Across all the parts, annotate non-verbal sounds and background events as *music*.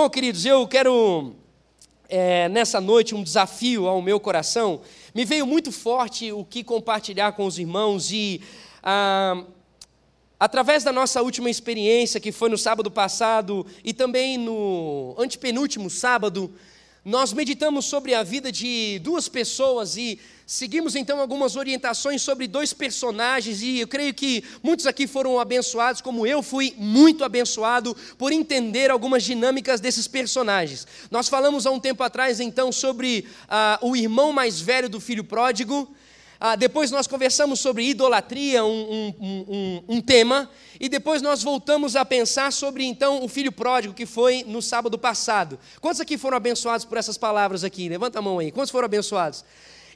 Bom, queridos, eu quero é, nessa noite um desafio ao meu coração. Me veio muito forte o que compartilhar com os irmãos e. Ah, Através da nossa última experiência, que foi no sábado passado e também no antepenúltimo sábado, nós meditamos sobre a vida de duas pessoas e seguimos então algumas orientações sobre dois personagens, e eu creio que muitos aqui foram abençoados, como eu fui muito abençoado por entender algumas dinâmicas desses personagens. Nós falamos há um tempo atrás então sobre ah, o irmão mais velho do filho pródigo. Ah, depois nós conversamos sobre idolatria, um, um, um, um, tema, e depois nós voltamos a pensar sobre então o filho pródigo que foi no sábado passado. Quantos aqui foram abençoados por essas palavras aqui? Levanta a mão aí. Quantos foram abençoados?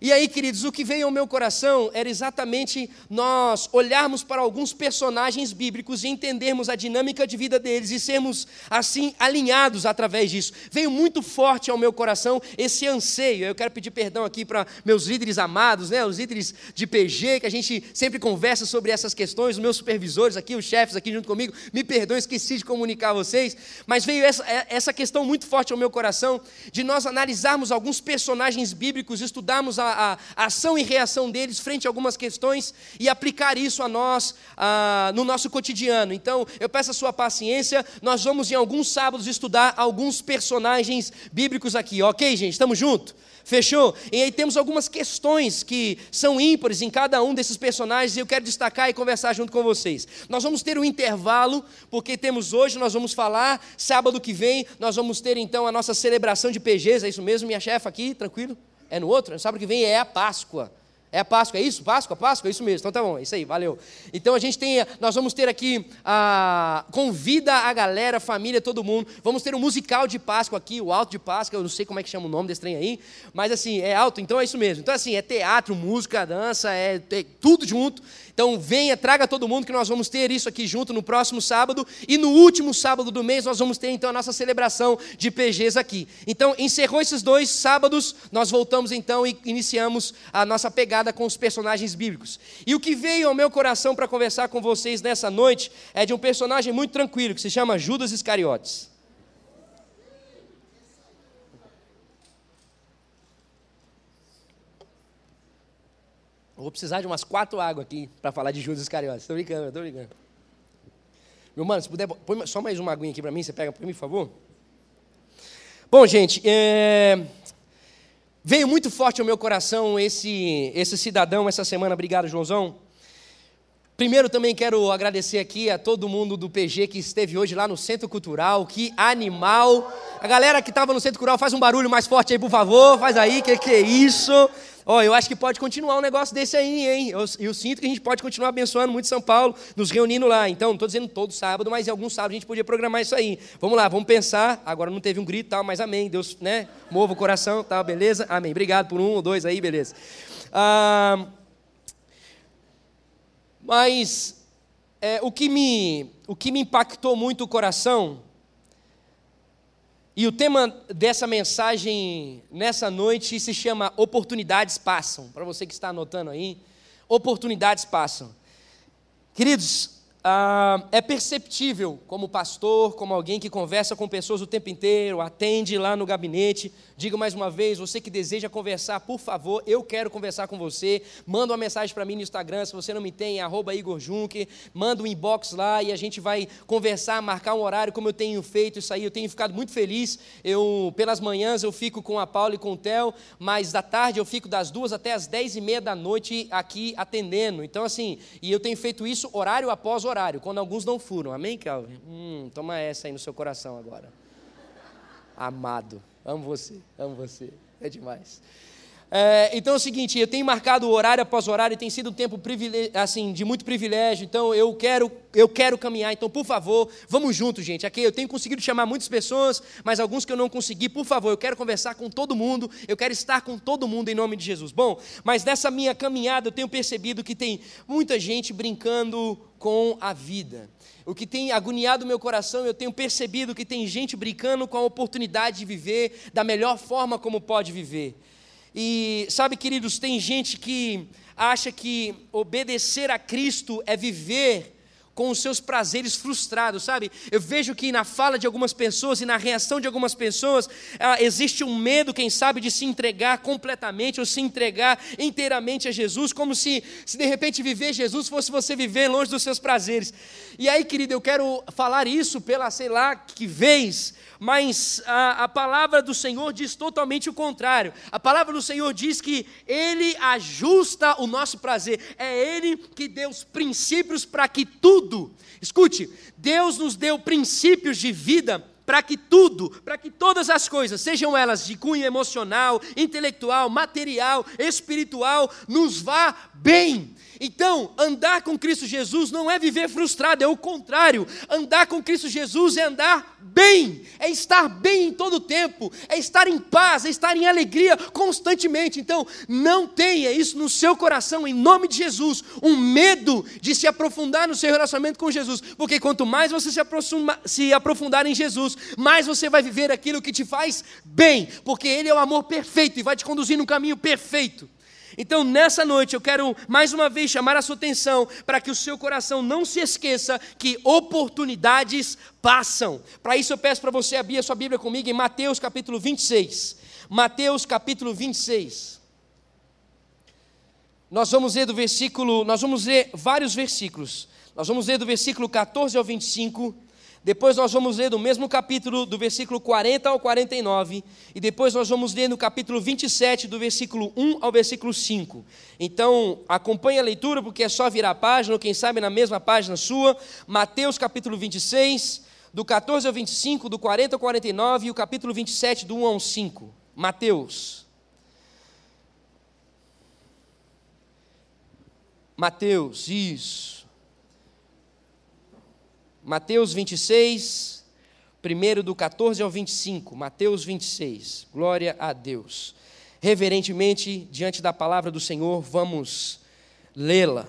E aí, queridos, o que veio ao meu coração era exatamente nós olharmos para alguns personagens bíblicos e entendermos a dinâmica de vida deles e sermos assim alinhados através disso. Veio muito forte ao meu coração esse anseio. Eu quero pedir perdão aqui para meus líderes amados, né, os líderes de PG, que a gente sempre conversa sobre essas questões, os meus supervisores aqui, os chefes aqui junto comigo. Me perdoem, esqueci de comunicar a vocês, mas veio essa, é, essa questão muito forte ao meu coração de nós analisarmos alguns personagens bíblicos, estudarmos a a, ação e reação deles frente a algumas questões e aplicar isso a nós a, no nosso cotidiano. Então, eu peço a sua paciência, nós vamos em alguns sábados estudar alguns personagens bíblicos aqui, ok, gente? Estamos juntos? Fechou? E aí temos algumas questões que são ímpares em cada um desses personagens e eu quero destacar e conversar junto com vocês. Nós vamos ter um intervalo, porque temos hoje, nós vamos falar, sábado que vem, nós vamos ter então a nossa celebração de PGs, é isso mesmo, minha chefe aqui, tranquilo? É no outro? Sábado que vem é a Páscoa. É a Páscoa, é isso? Páscoa, Páscoa, é isso mesmo. Então tá bom, é isso aí, valeu. Então a gente tem, nós vamos ter aqui, a, convida a galera, a família, todo mundo. Vamos ter um musical de Páscoa aqui, o Alto de Páscoa, eu não sei como é que chama o nome desse trem aí, mas assim, é alto, então é isso mesmo. Então assim, é teatro, música, dança, é, é tudo junto. Então venha, traga todo mundo que nós vamos ter isso aqui junto no próximo sábado e no último sábado do mês nós vamos ter então a nossa celebração de PGs aqui. Então encerrou esses dois sábados, nós voltamos então e iniciamos a nossa pegada com os personagens bíblicos. E o que veio ao meu coração para conversar com vocês nessa noite é de um personagem muito tranquilo que se chama Judas Iscariotes. vou precisar de umas quatro águas aqui para falar de Judas Iscariotes. Estou brincando, estou brincando. Meu mano, se puder, põe só mais uma aguinha aqui para mim, você pega para mim, por favor? Bom, gente, é... veio muito forte ao meu coração esse, esse cidadão essa semana. Obrigado, Joãozão. Primeiro também quero agradecer aqui a todo mundo do PG que esteve hoje lá no Centro Cultural. Que animal! A galera que estava no Centro Cultural, faz um barulho mais forte aí, por favor. Faz aí, que que é isso? Ó, oh, eu acho que pode continuar um negócio desse aí, hein? Eu, eu, sinto que a gente pode continuar abençoando muito São Paulo, nos reunindo lá. Então, não estou dizendo todo sábado, mas em alguns sábados a gente podia programar isso aí. Vamos lá, vamos pensar. Agora não teve um grito tal, mas amém. Deus, né? Mova o coração, tal, beleza? Amém. Obrigado por um ou dois aí, beleza. Ah, mas é, o, que me, o que me impactou muito o coração e o tema dessa mensagem nessa noite se chama Oportunidades Passam. Para você que está anotando aí, oportunidades passam. Queridos, ah, é perceptível como pastor, como alguém que conversa com pessoas o tempo inteiro, atende lá no gabinete. Digo mais uma vez, você que deseja conversar, por favor, eu quero conversar com você. Manda uma mensagem para mim no Instagram, se você não me tem, arroba Igor Juncker. Manda um inbox lá e a gente vai conversar, marcar um horário, como eu tenho feito isso aí. Eu tenho ficado muito feliz. Eu, pelas manhãs eu fico com a Paula e com o Theo, mas da tarde eu fico das duas até as dez e meia da noite aqui atendendo. Então, assim, e eu tenho feito isso horário após horário horário, quando alguns não furam. Amém, Calvin? Hum, toma essa aí no seu coração agora. Amado, amo você, amo você. É demais. É, então é o seguinte, eu tenho marcado horário após horário, tem sido um tempo assim, de muito privilégio, então eu quero, eu quero caminhar, então por favor, vamos juntos, gente. Aqui eu tenho conseguido chamar muitas pessoas, mas alguns que eu não consegui, por favor, eu quero conversar com todo mundo, eu quero estar com todo mundo em nome de Jesus. Bom, mas nessa minha caminhada eu tenho percebido que tem muita gente brincando com a vida. O que tem agoniado meu coração, eu tenho percebido que tem gente brincando com a oportunidade de viver da melhor forma como pode viver. E sabe, queridos, tem gente que acha que obedecer a Cristo é viver com os seus prazeres frustrados, sabe? Eu vejo que na fala de algumas pessoas e na reação de algumas pessoas ah, existe um medo, quem sabe, de se entregar completamente ou se entregar inteiramente a Jesus, como se, se de repente viver Jesus fosse você viver longe dos seus prazeres. E aí, querido, eu quero falar isso pela, sei lá, que vez mas a, a, palavra do Senhor diz totalmente o contrário. A palavra do Senhor diz que Ele ajusta o nosso prazer, é Ele que deu os princípios para que tudo, escute, Deus nos deu princípios de vida para que tudo, para que todas as coisas, sejam elas de cunho emocional, intelectual, material, espiritual, nos vá bem. Então, andar com Cristo Jesus não é viver frustrado, é o contrário. Andar com Cristo Jesus é andar bem, é estar bem em todo o tempo, é estar em paz, é estar em alegria constantemente. Então, não tenha isso no seu coração, em nome de Jesus, um medo de se aprofundar no seu relacionamento com Jesus, porque quanto mais você se, aproxima, se aprofundar em Jesus, mais você vai viver aquilo que te faz bem, porque Ele é o amor perfeito e vai te conduzir no caminho perfeito. Então, nessa noite, eu quero mais uma vez chamar a sua atenção para que o seu coração não se esqueça que oportunidades passam. Para isso, eu peço para você abrir a sua Bíblia comigo em Mateus capítulo 26. Mateus capítulo 26. Nós vamos ler do versículo, nós vamos ler vários versículos. Nós vamos ler do versículo 14 ao 25 depois nós vamos ler do mesmo capítulo, do versículo 40 ao 49. E depois nós vamos ler no capítulo 27, do versículo 1 ao versículo 5. Então, acompanhe a leitura, porque é só virar a página, ou quem sabe na mesma página sua. Mateus capítulo 26, do 14 ao 25, do 40 ao 49, e o capítulo 27, do 1 ao 5. Mateus. Mateus, isso. Mateus 26, primeiro do 14 ao 25, Mateus 26, glória a Deus. Reverentemente, diante da palavra do Senhor, vamos lê-la.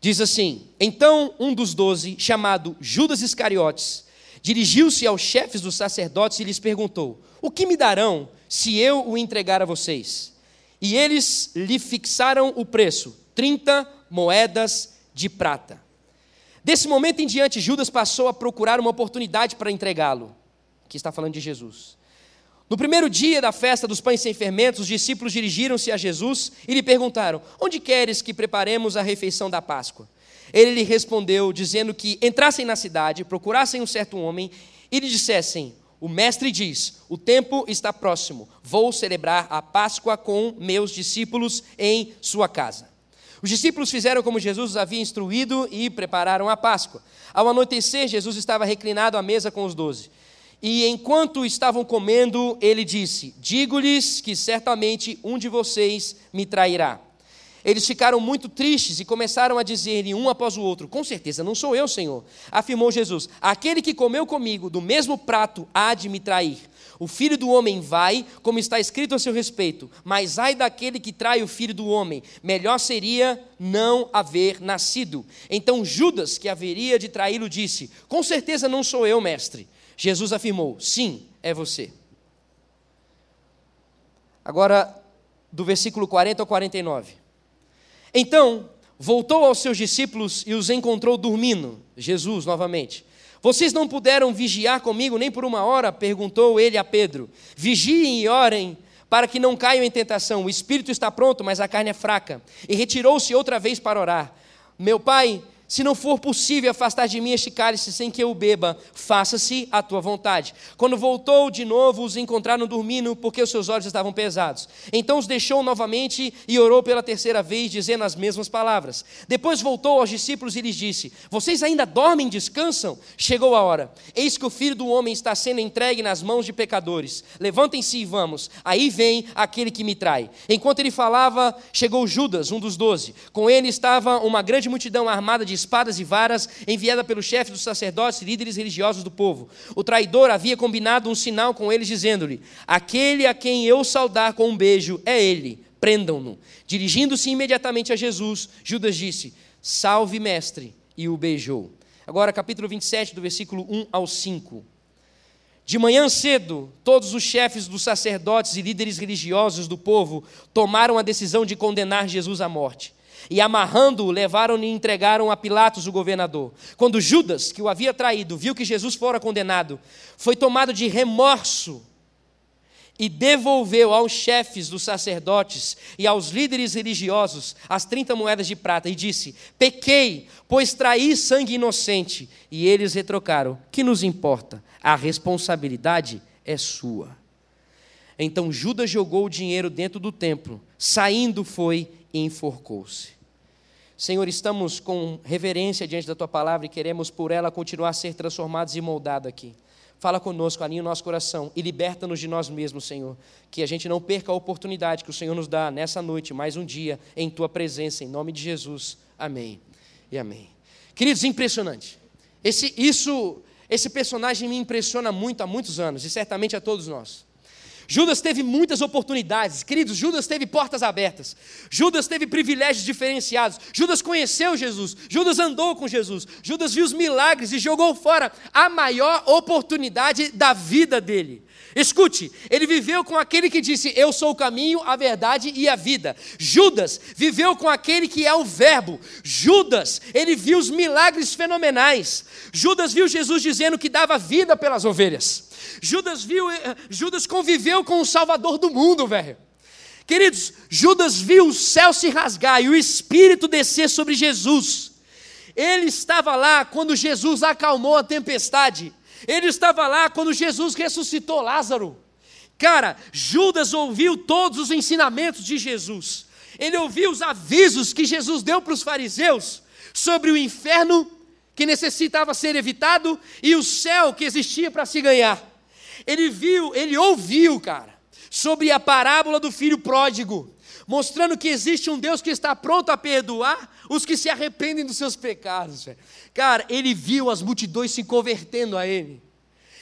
Diz assim: Então um dos doze, chamado Judas Iscariotes, dirigiu-se aos chefes dos sacerdotes e lhes perguntou: O que me darão se eu o entregar a vocês? E eles lhe fixaram o preço: 30 moedas de prata. Desse momento em diante, Judas passou a procurar uma oportunidade para entregá-lo. Aqui está falando de Jesus. No primeiro dia da festa dos pães sem fermentos, os discípulos dirigiram-se a Jesus e lhe perguntaram: Onde queres que preparemos a refeição da Páscoa? Ele lhe respondeu, dizendo que entrassem na cidade, procurassem um certo homem e lhe dissessem: O mestre diz: O tempo está próximo, vou celebrar a Páscoa com meus discípulos em sua casa. Os discípulos fizeram como Jesus os havia instruído e prepararam a Páscoa. Ao anoitecer, Jesus estava reclinado à mesa com os doze. E enquanto estavam comendo, ele disse: Digo-lhes que certamente um de vocês me trairá. Eles ficaram muito tristes e começaram a dizer um após o outro: Com certeza não sou eu, Senhor. Afirmou Jesus: Aquele que comeu comigo do mesmo prato há de me trair. O filho do homem vai, como está escrito a seu respeito, mas ai daquele que trai o filho do homem, melhor seria não haver nascido. Então Judas, que haveria de traí-lo, disse: Com certeza não sou eu, mestre. Jesus afirmou: Sim, é você. Agora, do versículo 40 ao 49. Então, voltou aos seus discípulos e os encontrou dormindo. Jesus, novamente. Vocês não puderam vigiar comigo nem por uma hora? perguntou ele a Pedro. Vigiem e orem para que não caiam em tentação. O espírito está pronto, mas a carne é fraca. E retirou-se outra vez para orar. Meu pai, se não for possível afastar de mim este cálice sem que eu beba, faça-se a tua vontade. Quando voltou de novo, os encontraram dormindo, porque os seus olhos estavam pesados. Então os deixou novamente e orou pela terceira vez, dizendo as mesmas palavras. Depois voltou aos discípulos e lhes disse: Vocês ainda dormem descansam? Chegou a hora. Eis que o filho do homem está sendo entregue nas mãos de pecadores. Levantem-se e vamos. Aí vem aquele que me trai. Enquanto ele falava, chegou Judas, um dos doze. Com ele estava uma grande multidão armada de espadas e varas, enviada pelo chefe dos sacerdotes e líderes religiosos do povo. O traidor havia combinado um sinal com eles, dizendo-lhe: Aquele a quem eu saudar com um beijo é ele, prendam-no. Dirigindo-se imediatamente a Jesus, Judas disse: Salve, mestre, e o beijou. Agora, capítulo 27, do versículo 1 ao 5. De manhã cedo, todos os chefes dos sacerdotes e líderes religiosos do povo tomaram a decisão de condenar Jesus à morte. E amarrando-o, levaram-no e entregaram a Pilatos, o governador. Quando Judas, que o havia traído, viu que Jesus fora condenado, foi tomado de remorso e devolveu aos chefes dos sacerdotes e aos líderes religiosos as 30 moedas de prata e disse: Pequei, pois traí sangue inocente. E eles retrocaram: Que nos importa? A responsabilidade é sua. Então Judas jogou o dinheiro dentro do templo, saindo foi e enforcou-se. Senhor, estamos com reverência diante da tua palavra e queremos por ela continuar a ser transformados e moldados aqui. Fala conosco, alinha o nosso coração e liberta-nos de nós mesmos, Senhor. Que a gente não perca a oportunidade que o Senhor nos dá nessa noite, mais um dia, em tua presença, em nome de Jesus. Amém e amém. Queridos, impressionante. Esse, isso, esse personagem me impressiona muito há muitos anos e certamente a todos nós. Judas teve muitas oportunidades, queridos. Judas teve portas abertas, Judas teve privilégios diferenciados. Judas conheceu Jesus, Judas andou com Jesus, Judas viu os milagres e jogou fora a maior oportunidade da vida dele. Escute, ele viveu com aquele que disse: Eu sou o caminho, a verdade e a vida. Judas viveu com aquele que é o Verbo. Judas, ele viu os milagres fenomenais. Judas viu Jesus dizendo que dava vida pelas ovelhas. Judas viu, eh, Judas conviveu com o Salvador do mundo, velho. Queridos, Judas viu o céu se rasgar e o Espírito descer sobre Jesus. Ele estava lá quando Jesus acalmou a tempestade. Ele estava lá quando Jesus ressuscitou Lázaro. Cara, Judas ouviu todos os ensinamentos de Jesus. Ele ouviu os avisos que Jesus deu para os fariseus sobre o inferno que necessitava ser evitado e o céu que existia para se ganhar. Ele viu, ele ouviu, cara, sobre a parábola do filho pródigo, mostrando que existe um Deus que está pronto a perdoar os que se arrependem dos seus pecados. Cara, ele viu as multidões se convertendo a ele.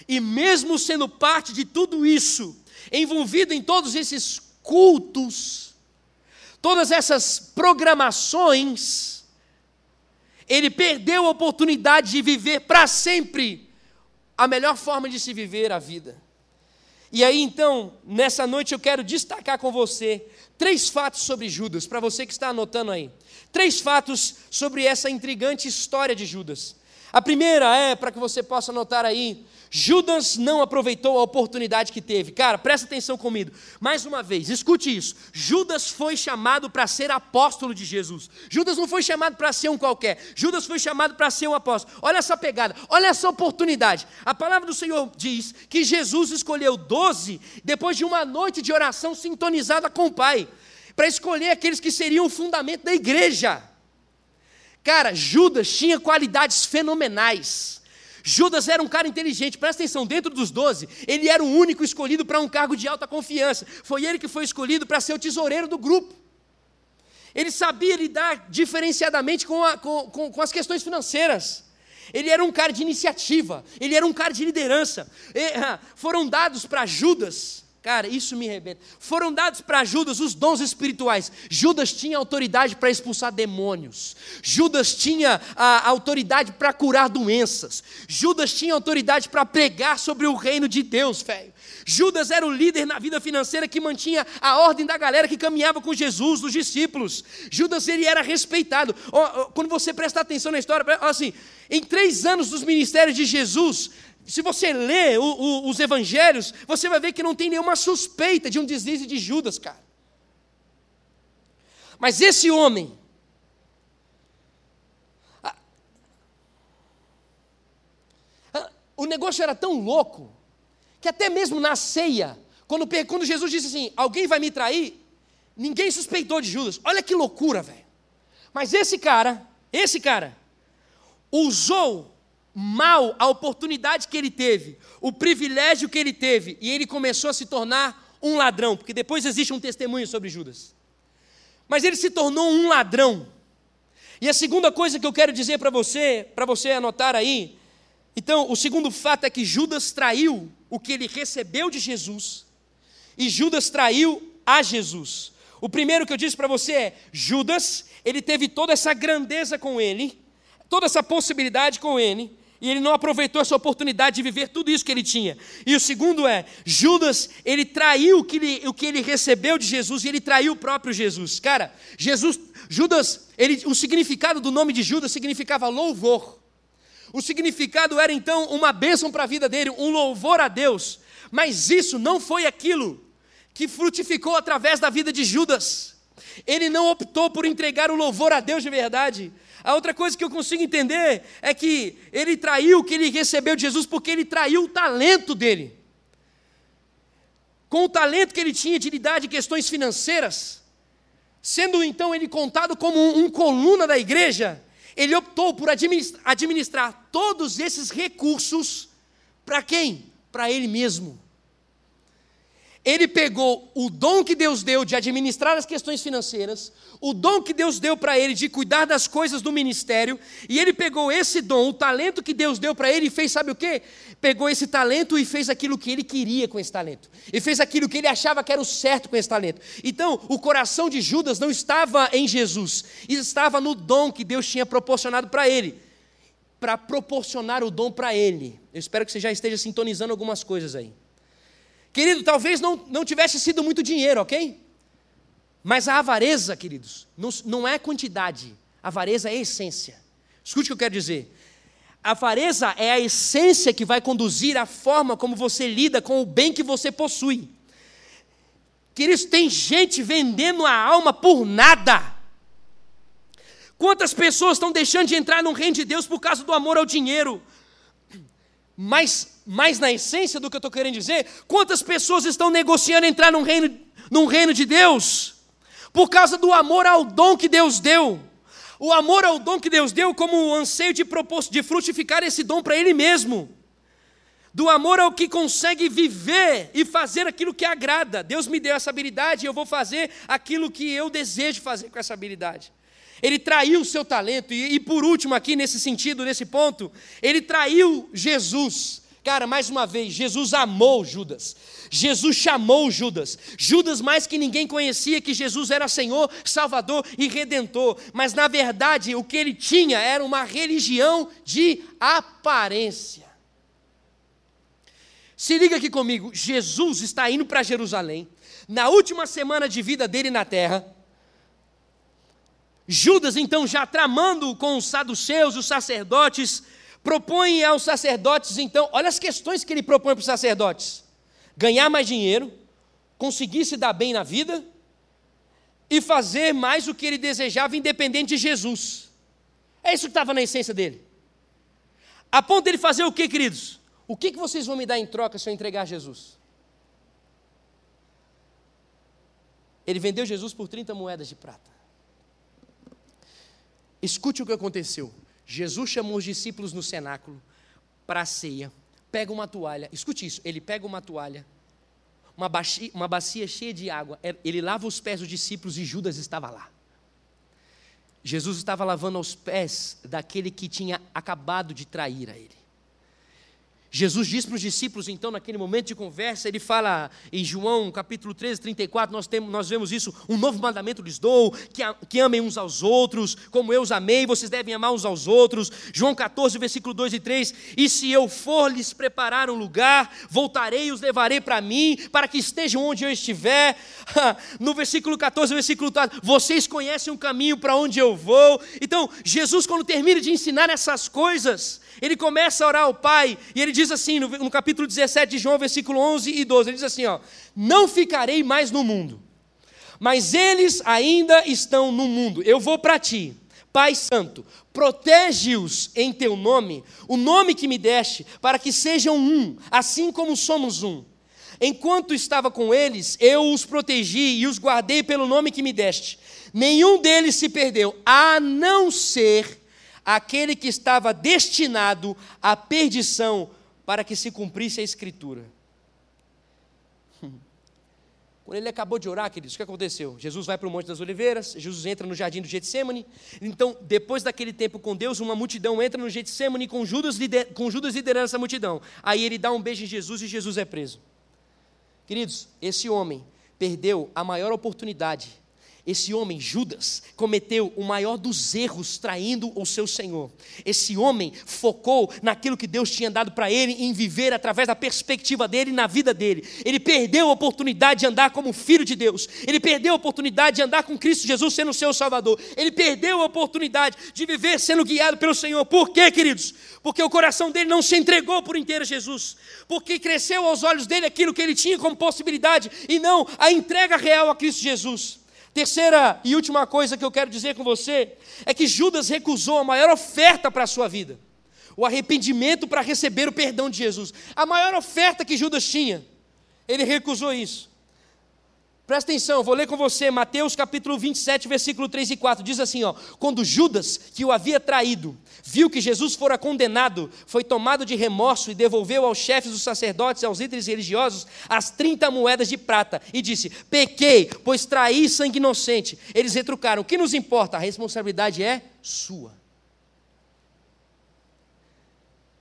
E mesmo sendo parte de tudo isso, envolvido em todos esses cultos, todas essas programações, ele perdeu a oportunidade de viver para sempre a melhor forma de se viver a vida. E aí então, nessa noite eu quero destacar com você três fatos sobre Judas, para você que está anotando aí. Três fatos sobre essa intrigante história de Judas. A primeira é, para que você possa anotar aí, Judas não aproveitou a oportunidade que teve. Cara, presta atenção comigo. Mais uma vez, escute isso. Judas foi chamado para ser apóstolo de Jesus. Judas não foi chamado para ser um qualquer. Judas foi chamado para ser um apóstolo. Olha essa pegada, olha essa oportunidade. A palavra do Senhor diz que Jesus escolheu doze depois de uma noite de oração sintonizada com o Pai, para escolher aqueles que seriam o fundamento da igreja. Cara, Judas tinha qualidades fenomenais. Judas era um cara inteligente, presta atenção, dentro dos doze, ele era o único escolhido para um cargo de alta confiança. Foi ele que foi escolhido para ser o tesoureiro do grupo. Ele sabia lidar diferenciadamente com, a, com, com, com as questões financeiras. Ele era um cara de iniciativa, ele era um cara de liderança. E, ah, foram dados para Judas Cara, isso me arrebenta. Foram dados para Judas os dons espirituais. Judas tinha autoridade para expulsar demônios. Judas tinha a autoridade para curar doenças. Judas tinha autoridade para pregar sobre o reino de Deus, velho. Judas era o líder na vida financeira que mantinha a ordem da galera que caminhava com Jesus, dos discípulos. Judas ele era respeitado. Quando você presta atenção na história, assim, em três anos dos ministérios de Jesus, se você lê o, o, os evangelhos, você vai ver que não tem nenhuma suspeita de um deslize de Judas, cara. Mas esse homem, o negócio era tão louco, que até mesmo na ceia, quando, quando Jesus disse assim: Alguém vai me trair? Ninguém suspeitou de Judas. Olha que loucura, velho. Mas esse cara, esse cara, usou mal a oportunidade que ele teve, o privilégio que ele teve, e ele começou a se tornar um ladrão, porque depois existe um testemunho sobre Judas. Mas ele se tornou um ladrão. E a segunda coisa que eu quero dizer para você, para você anotar aí, então, o segundo fato é que Judas traiu o que ele recebeu de Jesus, e Judas traiu a Jesus. O primeiro que eu disse para você é: Judas, ele teve toda essa grandeza com ele, toda essa possibilidade com ele, E ele não aproveitou essa oportunidade de viver tudo isso que ele tinha. E o segundo é, Judas, ele traiu o que ele, o que ele recebeu de Jesus e ele traiu o próprio Jesus. Cara, Jesus, Judas, ele, o significado do nome de Judas significava louvor. O significado era então uma bênção para a vida dele, um louvor a Deus. Mas isso não foi aquilo que frutificou através da vida de Judas. Ele não optou por entregar o louvor a Deus de verdade. A outra coisa que eu consigo entender é que ele traiu o que ele recebeu de Jesus porque ele traiu o talento dele. Com o talento que ele tinha de lidar de questões financeiras, sendo então ele contado como um, um coluna da igreja, ele optou por administrar, administrar todos esses recursos para quem? Para ele mesmo. Ele pegou o dom que Deus deu de administrar as questões financeiras, o dom que Deus deu para ele de cuidar das coisas do ministério, e ele pegou esse dom, o talento que Deus deu para ele e fez, sabe o quê? Pegou esse talento e fez aquilo que ele queria com esse talento, e fez aquilo que ele achava que era o certo com esse talento. Então, o coração de Judas não estava em Jesus, estava no dom que Deus tinha proporcionado para ele, para proporcionar o dom para ele. Eu espero que você já esteja sintonizando algumas coisas aí. Querido, talvez não, não tivesse sido muito dinheiro, ok? Mas a avareza, queridos, não, não é quantidade, a avareza é essência. Escute o que eu quero dizer. A avareza é a essência que vai conduzir a forma como você lida com o bem que você possui. Queridos, tem gente vendendo a alma por nada. Quantas pessoas estão deixando de entrar no reino de Deus por causa do amor ao dinheiro? Mas mas na essência do que eu estou querendo dizer, quantas pessoas estão negociando entrar num reino, num reino de Deus por causa do amor ao dom que Deus deu? O amor ao dom que Deus deu como o anseio de, de frutificar esse dom para Ele mesmo. Do amor ao que consegue viver e fazer aquilo que agrada. Deus me deu essa habilidade e eu vou fazer aquilo que eu desejo fazer com essa habilidade. Ele traiu o seu talento, e, e por último, aqui nesse sentido, nesse ponto, ele traiu Jesus. Cara, mais uma vez, Jesus amou Judas. Jesus chamou Judas. Judas, mais que ninguém conhecia que Jesus era Senhor, Salvador e Redentor. Mas, na verdade, o que ele tinha era uma religião de aparência. Se liga aqui comigo: Jesus está indo para Jerusalém, na última semana de vida dele na terra. Judas, então, já tramando com os saduceus, os sacerdotes, Propõe aos sacerdotes, então, olha as questões que ele propõe para os sacerdotes: ganhar mais dinheiro, conseguir se dar bem na vida e fazer mais o que ele desejava, independente de Jesus. É isso que estava na essência dele. A ponto dele fazer o que, queridos? O que, que vocês vão me dar em troca se eu entregar Jesus? Ele vendeu Jesus por 30 moedas de prata. Escute o que aconteceu. Jesus chamou os discípulos no cenáculo para a ceia, pega uma toalha, escute isso, ele pega uma toalha, uma bacia, uma bacia cheia de água, é, ele lava os pés dos discípulos e Judas estava lá. Jesus estava lavando os pés daquele que tinha acabado de trair a ele. Jesus diz para os discípulos, então, naquele momento de conversa, ele fala em João capítulo 13, 34, nós, temos, nós vemos isso, um novo mandamento lhes dou, que, que amem uns aos outros, como eu os amei, vocês devem amar uns aos outros. João 14, versículo 2 e 3, e se eu for lhes preparar um lugar, voltarei e os levarei para mim, para que estejam onde eu estiver. *laughs* No versículo 14, versículo 4, vocês conhecem o caminho para onde eu vou. Então, Jesus, quando termina de ensinar essas coisas, ele começa a orar ao Pai, e ele diz assim, no, no capítulo 17 de João, versículo 11 e 12, ele diz assim, ó, não ficarei mais no mundo, mas eles ainda estão no mundo, eu vou para ti, Pai Santo, protege-os em teu nome, o nome que me deste, para que sejam um, assim como somos um. Enquanto estava com eles, eu os protegi e os guardei pelo nome que me deste. Nenhum deles se perdeu, a não ser aquele que estava destinado à perdição para que se cumprisse a Escritura. *laughs* Quando ele acabou de orar, queridos, o que aconteceu? Jesus vai para o Monte das Oliveiras, Jesus entra no jardim do Getsemane. Então, depois daquele tempo com Deus, uma multidão entra no Getsemane com Judas, com Judas liderando essa multidão. Aí ele dá um beijo em Jesus e Jesus é preso. Queridos, esse homem perdeu a maior oportunidade Esse homem, Judas, cometeu o maior dos erros traindo o seu Senhor. Esse homem focou naquilo que Deus tinha dado para ele em viver através da perspectiva dele na vida dele. Ele perdeu a oportunidade de andar como filho de Deus. Ele perdeu a oportunidade de andar com Cristo Jesus sendo seu Salvador. Ele perdeu a oportunidade de viver sendo guiado pelo Senhor. Por quê, queridos? Porque o coração dele não se entregou por inteiro a Jesus. Porque cresceu aos olhos dele aquilo que ele tinha como possibilidade e não a entrega real a Cristo Jesus. Terceira e última coisa que eu quero dizer com você é que Judas recusou a maior oferta para a sua vida, o arrependimento para receber o perdão de Jesus. A maior oferta que Judas tinha, ele recusou isso. Presta atenção, vou ler com você Mateus capítulo 27, versículo 3 e 4. Diz assim: ó, quando Judas, que o havia traído, viu que Jesus fora condenado, foi tomado de remorso e devolveu aos chefes dos sacerdotes e aos líderes religiosos as 30 moedas de prata e disse: Pequei, pois traí sangue inocente. Eles retrucaram: O que nos importa? A responsabilidade é sua.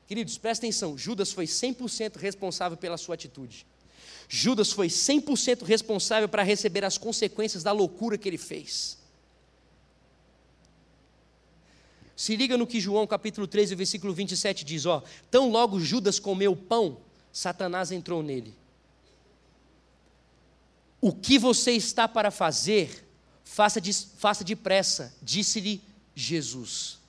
Queridos, presta atenção: Judas foi 100% responsável pela sua atitude. Judas foi 100% responsável para receber as consequências da loucura que ele fez. Se liga no que João capítulo 13, versículo 27 diz, ó, tão logo Judas comeu pão, Satanás entrou nele. O que você está para fazer, faça, de, faça depressa, disse-lhe Jesus.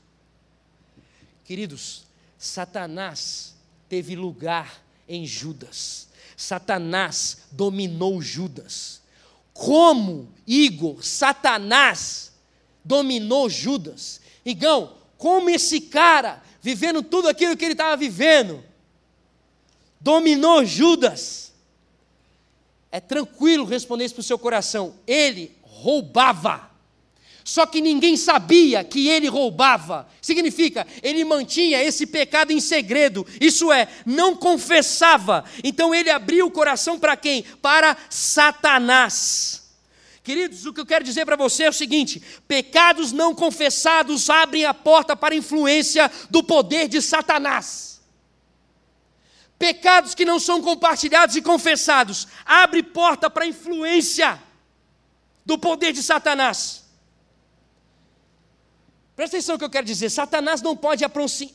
Queridos, Satanás teve lugar em Judas. Satanás dominou Judas. Como, Igor, Satanás dominou Judas? Igão, como esse cara, vivendo tudo aquilo que ele estava vivendo, dominou Judas? É tranquilo responder isso para o seu coração. Ele roubava. Só que ninguém sabia que ele roubava. Significa, ele mantinha esse pecado em segredo. Isso é, não confessava. Então ele abriu o coração para quem? Para Satanás. Queridos, o que eu quero dizer para você é o seguinte: pecados não confessados abrem a porta para a influência do poder de Satanás. Pecados que não são compartilhados e confessados abrem porta para a influência do poder de Satanás. Presta atenção no que eu quero dizer: Satanás não pode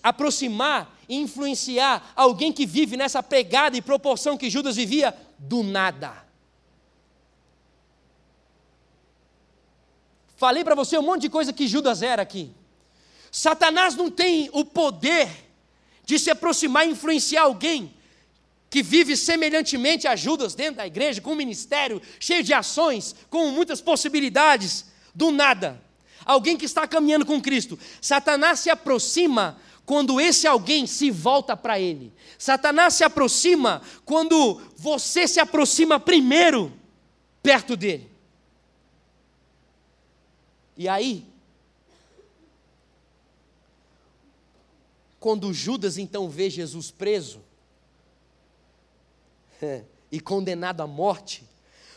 aproximar e influenciar alguém que vive nessa pegada e proporção que Judas vivia do nada. Falei para você um monte de coisa que Judas era aqui. Satanás não tem o poder de se aproximar e influenciar alguém que vive semelhantemente a Judas dentro da igreja, com um ministério cheio de ações, com muitas possibilidades, do nada alguém que está caminhando com Cristo. Satanás se aproxima quando esse alguém se volta para ele. Satanás se aproxima quando você se aproxima primeiro perto dele. E aí, quando Judas então vê Jesus preso *laughs* e condenado à morte,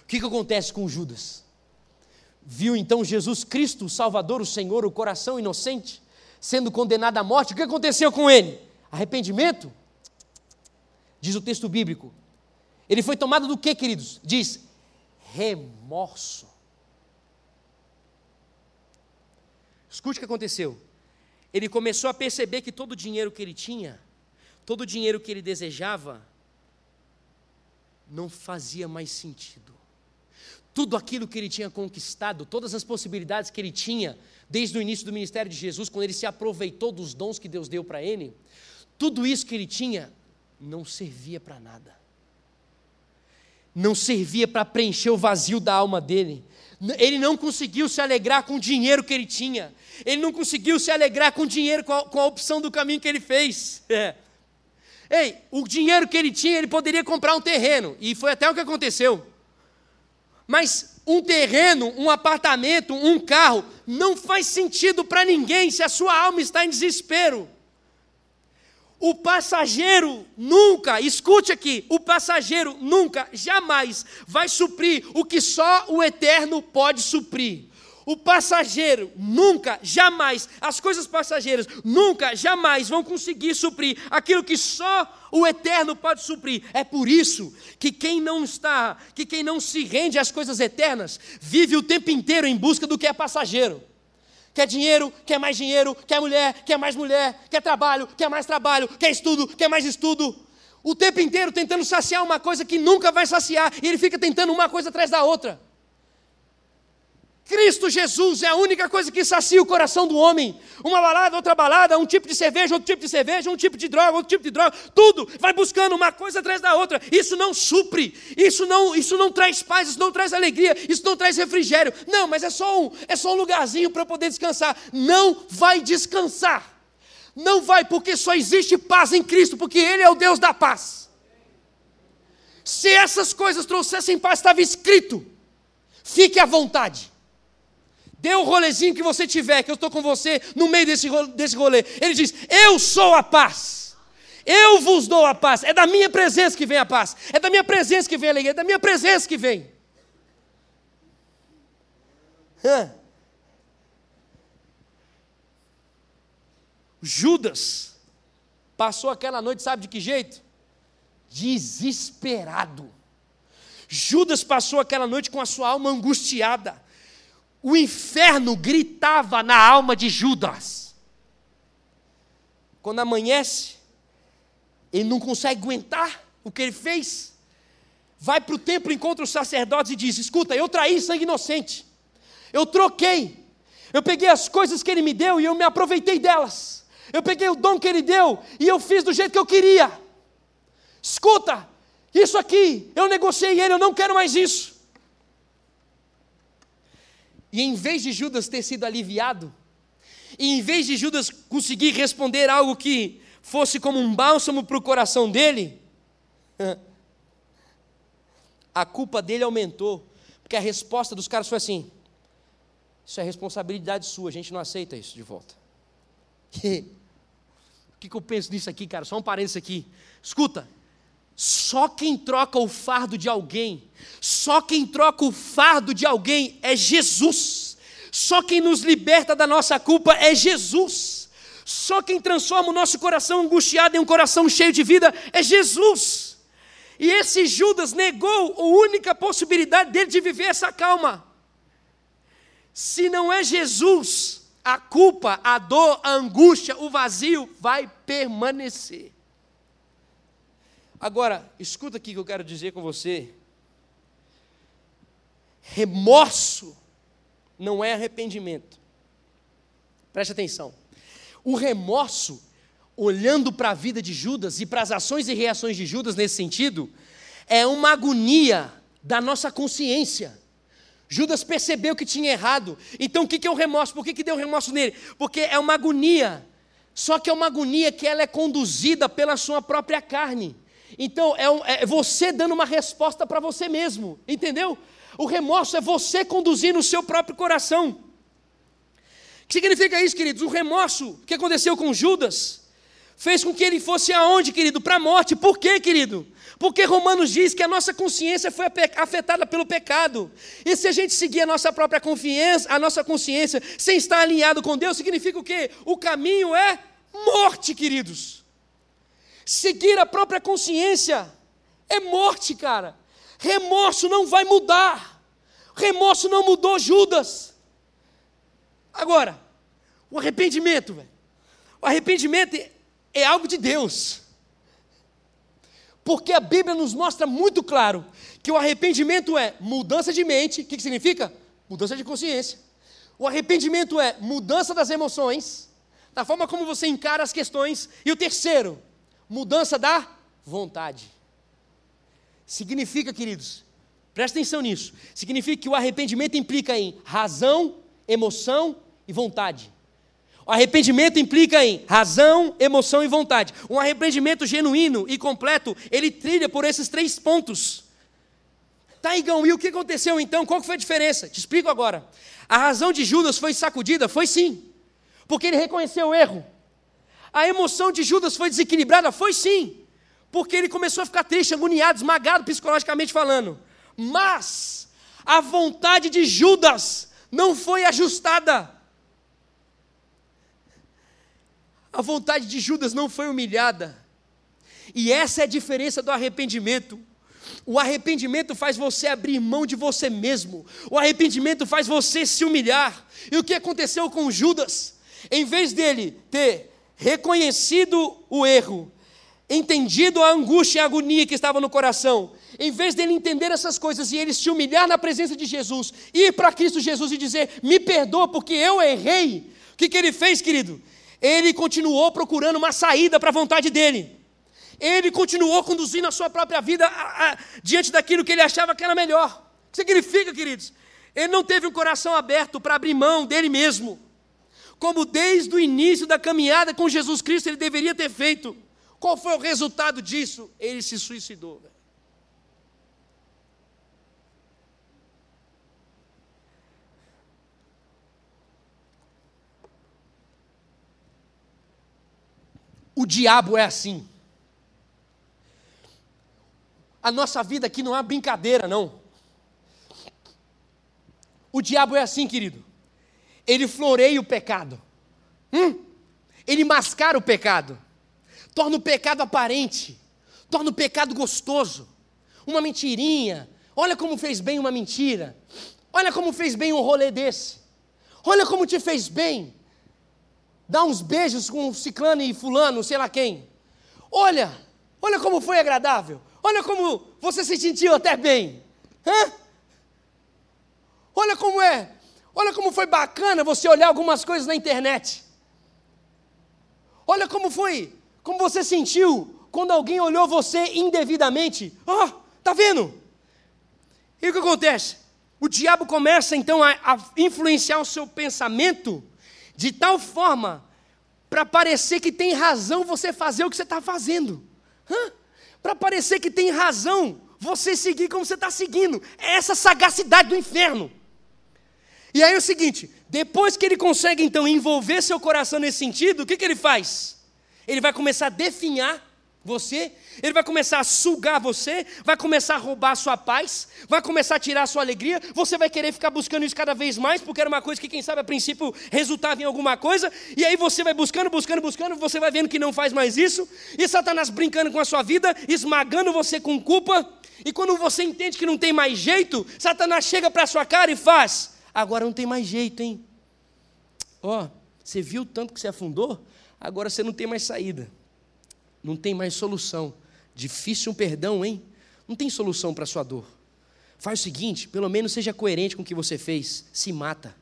o que, que acontece com Judas? Viu então Jesus Cristo, o Salvador, o Senhor, o coração inocente, sendo condenado à morte, o que aconteceu com ele? Arrependimento? Diz o texto bíblico. Ele foi tomado do que, queridos? Diz remorso. Escute o que aconteceu. Ele começou a perceber que todo o dinheiro que ele tinha, todo o dinheiro que ele desejava, não fazia mais sentido tudo aquilo que ele tinha conquistado, todas as possibilidades que ele tinha desde o início do ministério de Jesus, quando ele se aproveitou dos dons que Deus deu para ele, tudo isso que ele tinha não servia para nada. Não servia para preencher o vazio da alma dele. Ele não conseguiu se alegrar com o dinheiro que ele tinha. Ele não conseguiu se alegrar com o dinheiro, com a, com a opção do caminho que ele fez. É. Ei, o dinheiro que ele tinha, ele poderia comprar um terreno. E foi até o que aconteceu. Mas um terreno, um apartamento, um carro, não faz sentido para ninguém se a sua alma está em desespero. O passageiro nunca, escute aqui, o passageiro nunca, jamais vai suprir o que só o eterno pode suprir. O passageiro nunca, jamais, as coisas passageiras nunca, jamais vão conseguir suprir aquilo que só o eterno pode suprir. É por isso que quem não está, que quem não se rende às coisas eternas, vive o tempo inteiro em busca do que é passageiro. Quer dinheiro, quer mais dinheiro, quer mulher, quer mais mulher, quer trabalho, quer mais trabalho, quer estudo, quer mais estudo. O tempo inteiro tentando saciar uma coisa que nunca vai saciar, e ele fica tentando uma coisa atrás da outra. Cristo Jesus é a única coisa que sacia o coração do homem. Uma balada, outra balada, um tipo de cerveja, outro tipo de cerveja, um tipo de droga, outro tipo de droga, tudo vai buscando uma coisa atrás da outra. Isso não supre, isso não, isso não traz paz, isso não traz alegria, isso não traz refrigério. Não, mas é só um, é só um lugarzinho para poder descansar. Não vai descansar. Não vai, porque só existe paz em Cristo, porque Ele é o Deus da paz. Se essas coisas trouxessem paz, estava escrito. Fique à vontade. Dê o rolezinho que você tiver, que eu estou com você no meio desse, desse rolê. Ele diz: Eu sou a paz. Eu vos dou a paz. É da minha presença que vem a paz. É da minha presença que vem a alegria. É da minha presença que vem. Hã? Judas passou aquela noite, sabe de que jeito? Desesperado. Judas passou aquela noite com a sua alma angustiada o inferno gritava na alma de Judas. Quando amanhece, ele não consegue aguentar o que ele fez. Vai para o templo, encontra os sacerdotes e diz: Escuta, eu traí sangue inocente. Eu troquei. Eu peguei as coisas que ele me deu e eu me aproveitei delas. Eu peguei o dom que ele deu e eu fiz do jeito que eu queria. Escuta, isso aqui, eu negociei ele, eu não quero mais isso. E em vez de Judas ter sido aliviado, e em vez de Judas conseguir responder algo que fosse como um bálsamo para o coração dele, *laughs* a culpa dele aumentou, porque a resposta dos caras foi assim: Isso é responsabilidade sua, a gente não aceita isso de volta. *laughs* o que, que eu penso nisso aqui, cara? Só um parênteses aqui. Escuta, só quem troca o fardo de alguém, só quem troca o fardo de alguém é Jesus. Só quem nos liberta da nossa culpa é Jesus. Só quem transforma o nosso coração angustiado em um coração cheio de vida é Jesus. E esse Judas negou a única possibilidade dele de viver essa calma. Se não é Jesus, a culpa, a dor, a angústia, o vazio vai permanecer. Agora, escuta aqui que eu quero dizer com você. Remorso não é arrependimento. Preste atenção. O remorso, olhando para a vida de Judas e para as ações e reações de Judas nesse sentido, é uma agonia da nossa consciência. Judas percebeu que tinha errado. Então o que é o remorso? Por que, que deu remorso nele? Porque é uma agonia. Só que é uma agonia que ela é conduzida pela sua própria carne. Então, é, um, é você dando uma resposta para você mesmo, entendeu? O remorso é você conduzindo o seu próprio coração. O que significa isso, queridos? O remorso que aconteceu com Judas fez com que ele fosse aonde, querido? Para a morte. Por quê, querido? Porque Romanos diz que a nossa consciência foi afetada pelo pecado. E se a gente seguir a nossa própria confiança, a nossa consciência, sem estar alinhado com Deus, significa o quê? O caminho é morte, queridos. Seguir a própria consciência é morte, cara. Remorso não vai mudar. Remorso não mudou Judas. Agora, o arrependimento. O arrependimento é algo de Deus. Porque a Bíblia nos mostra muito claro que o arrependimento é mudança de mente. O que, que significa? Mudança de consciência. O arrependimento é mudança das emoções, da forma como você encara as questões. E o terceiro, mudança da vontade. Significa, queridos, presta atenção nisso. Significa que o arrependimento implica em razão, emoção e vontade. O arrependimento implica em razão, emoção e vontade. Um arrependimento genuíno e completo, ele trilha por esses três pontos. Tá, e o que aconteceu então? Qual foi a diferença? Te explico agora. A razão de Judas foi sacudida? Foi sim. Porque ele reconheceu o erro. A emoção de Judas foi desequilibrada? Foi sim, porque ele começou a ficar triste, agoniado, esmagado psicologicamente falando. Mas a vontade de Judas não foi ajustada. A vontade de Judas não foi humilhada. E essa é a diferença do arrependimento. O arrependimento faz você abrir mão de você mesmo. O arrependimento faz você se humilhar. E o que aconteceu com Judas? Em vez dele ter reconhecido o erro, entendido a angústia e a agonia que estava no coração, em vez dele entender essas coisas e ele se humilhar na presença de Jesus, ir para Cristo Jesus e dizer: Me perdoa porque eu errei. O que, que ele fez, querido? Ele continuou procurando uma saída para a vontade dele. Ele continuou conduzindo a sua própria vida a, a, diante daquilo que ele achava que era melhor. O que significa, queridos? Ele não teve um coração aberto para abrir mão dele mesmo. Como desde o início da caminhada com Jesus Cristo ele deveria ter feito. Qual foi o resultado disso? Ele se suicidou. O diabo é assim. A nossa vida aqui não é brincadeira, não. O diabo é assim, querido. Ele floreia o pecado. Hum? Ele mascara o pecado. Torna o pecado aparente. Torna o pecado gostoso. Uma mentirinha. Olha como fez bem uma mentira. Olha como fez bem um rolê desse. Olha como te fez bem dá uns beijos com ciclano e fulano, sei lá quem. Olha, olha como foi agradável. Olha como você se sentiu até bem. Hã? Olha como é. Olha como foi bacana você olhar algumas coisas na internet. Olha como foi, como você sentiu quando alguém olhou você indevidamente. Ó, oh, tá vendo? E o que acontece? O diabo começa então a, a influenciar o seu pensamento de tal forma para parecer que tem razão você fazer o que você está fazendo. Para parecer que tem razão você seguir como você está seguindo. É essa sagacidade do inferno. E aí é o seguinte: depois que ele consegue então envolver seu coração nesse sentido, o que, que ele faz? Ele vai começar a definhar você, ele vai começar a sugar você, vai começar a roubar a sua paz, vai começar a tirar a sua alegria, você vai querer ficar buscando isso cada vez mais, porque era uma coisa que, quem sabe, a princípio resultava em alguma coisa, e aí você vai buscando, buscando, buscando, você vai vendo que não faz mais isso, e Satanás brincando com a sua vida, esmagando você com culpa, e quando você entende que não tem mais jeito, Satanás chega para a sua cara e faz: agora não tem mais jeito, hein? Ó, oh, você viu tanto que você afundou, agora você não tem mais saída. Não tem mais solução. Difícil um perdão, hein? Não tem solução para sua dor. Faz o seguinte, pelo menos seja coerente com o que você fez. Se mata.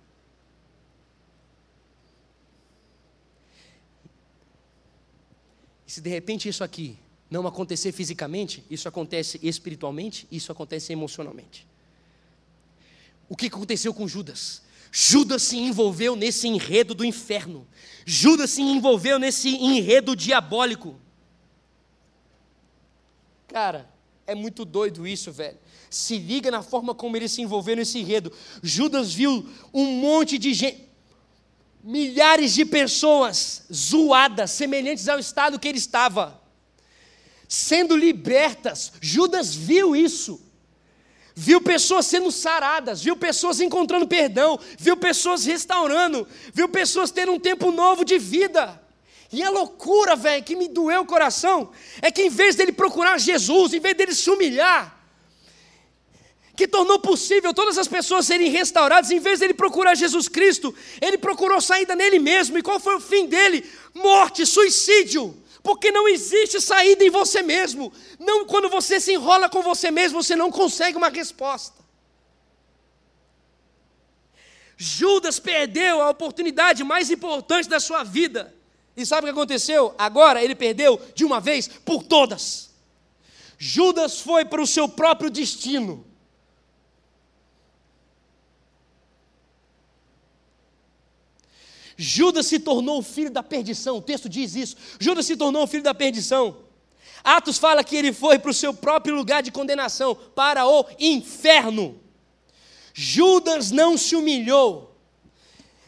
E se de repente isso aqui não acontecer fisicamente, isso acontece espiritualmente, isso acontece emocionalmente. O que aconteceu com Judas? Judas se envolveu nesse enredo do inferno. Judas se envolveu nesse enredo diabólico. Cara, é muito doido isso, velho. Se liga na forma como ele se envolveu nesse enredo. Judas viu um monte de gente, milhares de pessoas zoadas, semelhantes ao estado que ele estava, sendo libertas. Judas viu isso. Viu pessoas sendo saradas, viu pessoas encontrando perdão, viu pessoas restaurando, viu pessoas tendo um tempo novo de vida. E a loucura, velho, que me doeu o coração, é que em vez dele procurar Jesus, em vez dele se humilhar, que tornou possível todas as pessoas serem restauradas, em vez dele procurar Jesus Cristo, ele procurou saída nele mesmo. E qual foi o fim dele? Morte, suicídio. Porque não existe saída em você mesmo. Não quando você se enrola com você mesmo, você não consegue uma resposta. Judas perdeu a oportunidade mais importante da sua vida e sabe o que aconteceu? Agora ele perdeu de uma vez por todas. Judas foi para o seu próprio destino. Judas se tornou o filho da perdição, o texto diz isso. Judas se tornou o filho da perdição. Atos fala que ele foi para o seu próprio lugar de condenação, para o inferno. Judas não se humilhou,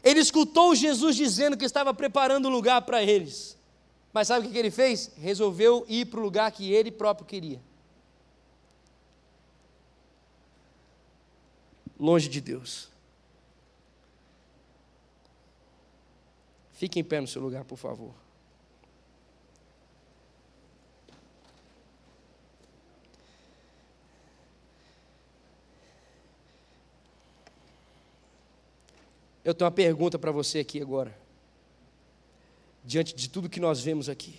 ele escutou Jesus dizendo que estava preparando o lugar para eles. Mas sabe o que ele fez? Resolveu ir para o lugar que ele próprio queria. Longe de Deus. Fique em pé no seu lugar, por favor. Eu tenho uma pergunta para você aqui agora. Diante de tudo que nós vemos aqui.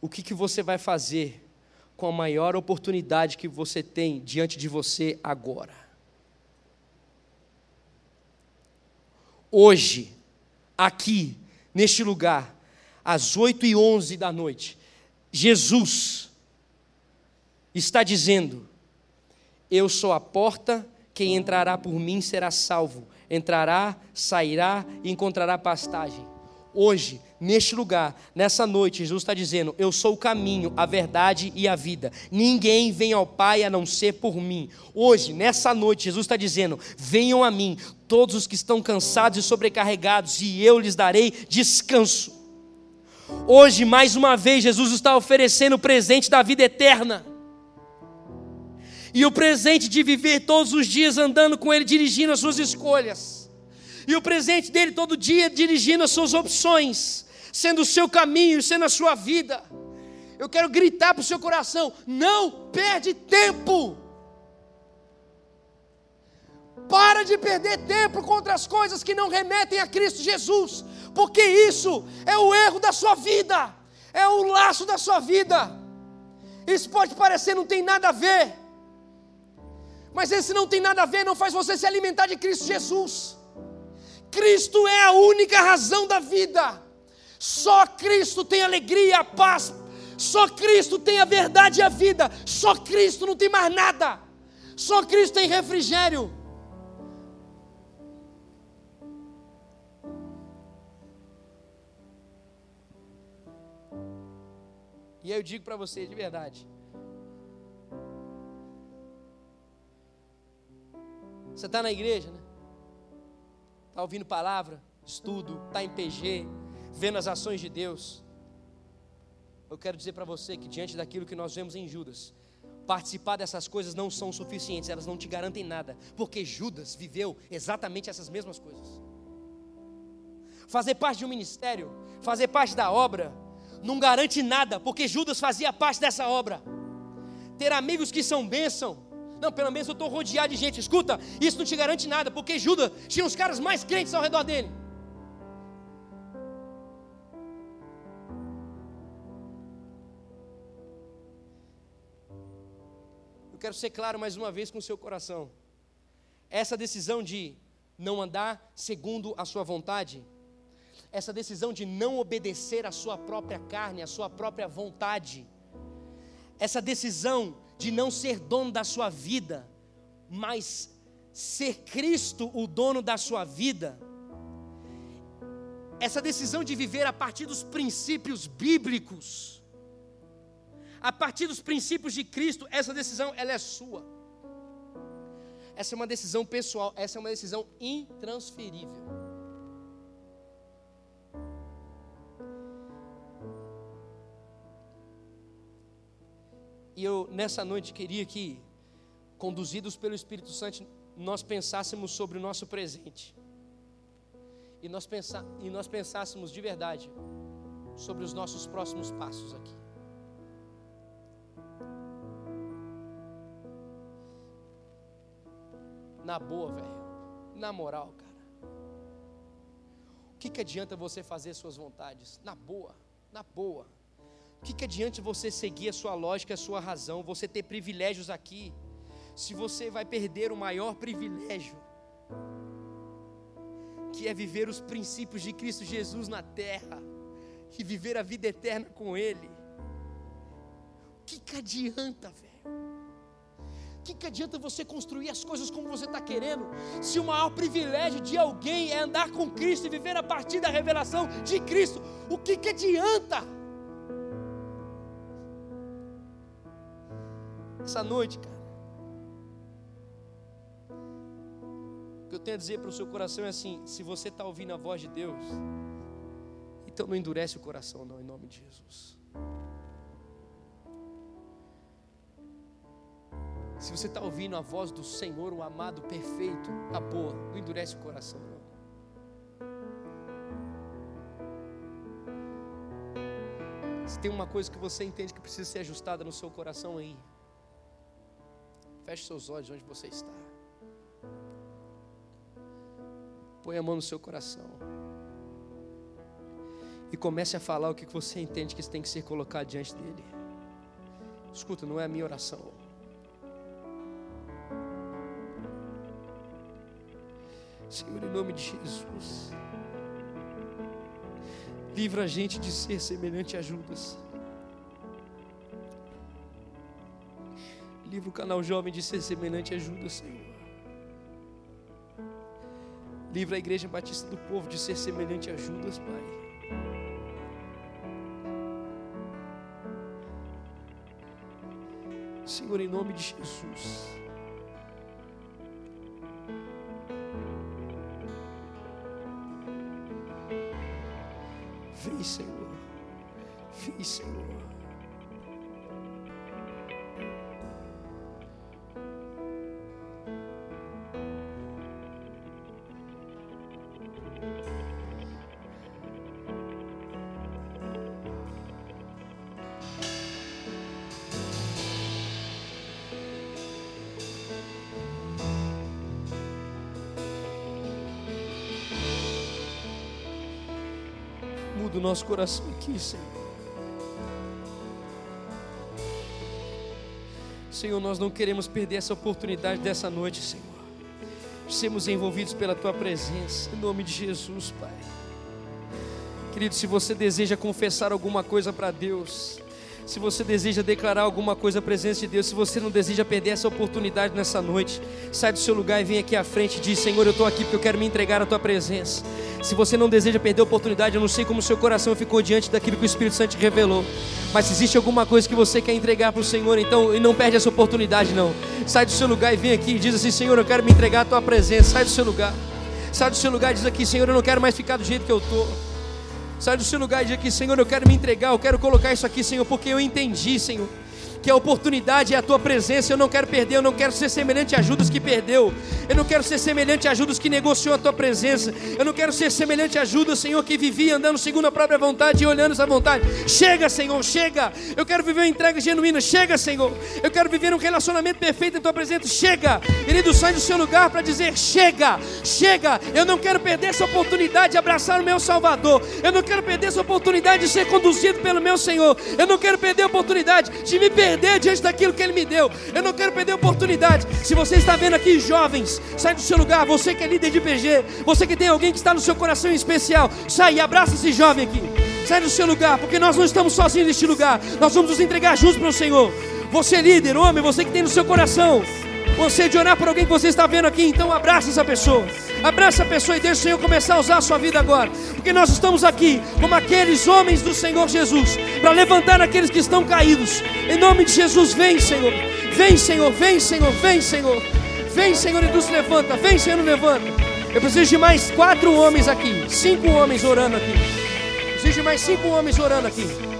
O que, que você vai fazer com a maior oportunidade que você tem diante de você agora? Hoje, aqui, neste lugar, às 8 e 11 da noite, Jesus está dizendo: Eu sou a porta, quem entrará por mim será salvo entrará, sairá e encontrará pastagem. Hoje, neste lugar, nessa noite, Jesus está dizendo: Eu sou o caminho, a verdade e a vida. Ninguém vem ao Pai a não ser por mim. Hoje, nessa noite, Jesus está dizendo: Venham a mim, todos os que estão cansados e sobrecarregados, e eu lhes darei descanso. Hoje, mais uma vez, Jesus está oferecendo o presente da vida eterna e o presente de viver todos os dias andando com Ele, dirigindo as suas escolhas, e o presente dele todo dia dirigindo as suas opções, sendo o seu caminho, sendo a sua vida. Eu quero gritar para o seu coração: não perde tempo. Para de perder tempo contra as coisas que não remetem a Cristo Jesus, porque isso é o erro da sua vida, é o laço da sua vida. Isso pode parecer não tem nada a ver, mas esse não tem nada a ver, não faz você se alimentar de Cristo Jesus. Cristo é a única razão da vida. Só Cristo tem alegria, a paz. Só Cristo tem a verdade e a vida. Só Cristo não tem mais nada. Só Cristo tem refrigério. E aí eu digo para você de verdade: Você está na igreja, né? Está ouvindo palavra, estudo, está em PG, vendo as ações de Deus. Eu quero dizer para você que diante daquilo que nós vemos em Judas, participar dessas coisas não são suficientes, elas não te garantem nada, porque Judas viveu exatamente essas mesmas coisas. Fazer parte de um ministério, fazer parte da obra, não garante nada, porque Judas fazia parte dessa obra. Ter amigos que são bênção, não, pelo menos eu estou rodeado de gente. Escuta, isso não te garante nada, porque Judas tinha os caras mais crentes ao redor dele. Eu quero ser claro mais uma vez com o seu coração. Essa decisão de não andar segundo a sua vontade, essa decisão de não obedecer à sua própria carne, à sua própria vontade, essa decisão de não ser dono da sua vida, mas ser Cristo o dono da sua vida, essa decisão de viver a partir dos princípios bíblicos, a partir dos princípios de Cristo, essa decisão ela é sua. Essa é uma decisão pessoal, essa é uma decisão intransferível. Eu, nessa noite, queria que, conduzidos pelo Espírito Santo, nós pensássemos sobre o nosso presente. E nós, pensá, e nós pensássemos de verdade sobre os nossos próximos passos aqui. Na boa, velho. Na moral, cara. O que, que adianta você fazer suas vontades? Na boa, na boa. O que, que adianta você seguir a sua lógica, a sua razão, você ter privilégios aqui, se você vai perder o maior privilégio, que é viver os princípios de Cristo Jesus na terra e viver a vida eterna com Ele? O que, que adianta, velho? O que, que adianta você construir as coisas como você está querendo, se o maior privilégio de alguém é andar com Cristo e viver a partir da revelação de Cristo? O que, que adianta? essa noite, cara. O que eu tenho a dizer para o seu coração é assim: se você está ouvindo a voz de Deus, então não endurece o coração, não, em nome de Jesus. Se você está ouvindo a voz do Senhor, o amado perfeito, a boa, não endurece o coração, não. Se tem uma coisa que você entende que precisa ser ajustada no seu coração aí, Feche seus olhos onde você está. Põe a mão no seu coração. E comece a falar o que você entende que tem que ser colocado diante dele. Escuta, não é a minha oração. Senhor, em nome de Jesus. Livra a gente de ser semelhante a Judas. Livra o canal jovem de ser semelhante a Judas, Senhor. Livra a igreja batista do povo de ser semelhante a Judas, Pai. Senhor, em nome de Jesus. Nosso coração aqui, Senhor. Senhor, nós não queremos perder essa oportunidade dessa noite, Senhor. Sermos envolvidos pela Tua presença, em nome de Jesus, Pai. Querido, se você deseja confessar alguma coisa para Deus, se você deseja declarar alguma coisa à presença de Deus, se você não deseja perder essa oportunidade nessa noite, sai do seu lugar e vem aqui à frente e diz: Senhor, eu estou aqui porque eu quero me entregar à tua presença. Se você não deseja perder a oportunidade, eu não sei como seu coração ficou diante daquilo que o Espírito Santo revelou. Mas se existe alguma coisa que você quer entregar para o Senhor, então e não perde essa oportunidade, não. Sai do seu lugar e vem aqui e diz assim: Senhor, eu quero me entregar à tua presença. Sai do seu lugar. Sai do seu lugar e diz aqui: Senhor, eu não quero mais ficar do jeito que eu estou. Sai do seu lugar e diz aqui: Senhor, eu quero me entregar, eu quero colocar isso aqui, Senhor, porque eu entendi, Senhor que a oportunidade é a tua presença. Eu não quero perder, eu não quero ser semelhante a Judas que perdeu. Eu não quero ser semelhante a Judas que negociou a tua presença. Eu não quero ser semelhante a Judas, Senhor, que vivia andando segundo a própria vontade e olhando essa vontade. Chega, Senhor, chega. Eu quero viver uma entrega genuína. Chega, Senhor. Eu quero viver um relacionamento perfeito em tua presença. Chega. Querido, sai do seu lugar para dizer: chega, chega. Eu não quero perder essa oportunidade de abraçar o meu Salvador. Eu não quero perder essa oportunidade de ser conduzido pelo meu Senhor. Eu não quero perder a oportunidade de me perder perder diante daquilo que Ele me deu. Eu não quero perder a oportunidade. Se você está vendo aqui jovens, sai do seu lugar. Você que é líder de PG, você que tem alguém que está no seu coração em especial, sai e abraça esse jovem aqui. Sai do seu lugar, porque nós não estamos sozinhos neste lugar. Nós vamos nos entregar juntos para o Senhor. Você líder, homem, você que tem no seu coração você de orar por alguém que você está vendo aqui, então abraça essa pessoa. Abraça a pessoa e deixa o Senhor começar a usar a sua vida agora. Porque nós estamos aqui como aqueles homens do Senhor Jesus para levantar aqueles que estão caídos. Em nome de Jesus, vem, Senhor. Vem, Senhor, vem, Senhor, vem, Senhor. Vem, Senhor, e nos levanta. Vem, Senhor, nos levanta. Eu preciso de mais quatro homens aqui. Cinco homens orando aqui. preciso de mais cinco homens orando aqui.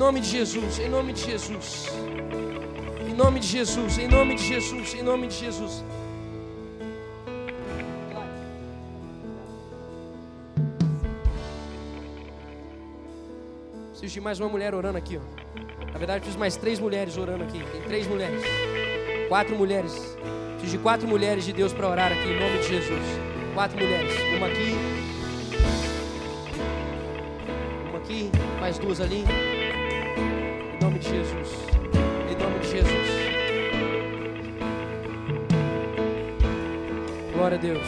Nome de Jesus, em nome de Jesus. Em nome de Jesus, em nome de Jesus, em nome de Jesus. Preciso de mais uma mulher orando aqui, ó. Na verdade, preciso mais três mulheres orando aqui. Tem três mulheres. Quatro mulheres. Preciso de quatro mulheres de Deus para orar aqui, em nome de Jesus. Quatro mulheres. Uma aqui. Uma aqui. Mais duas ali de Jesus. Em nome de Jesus. Glória a Deus.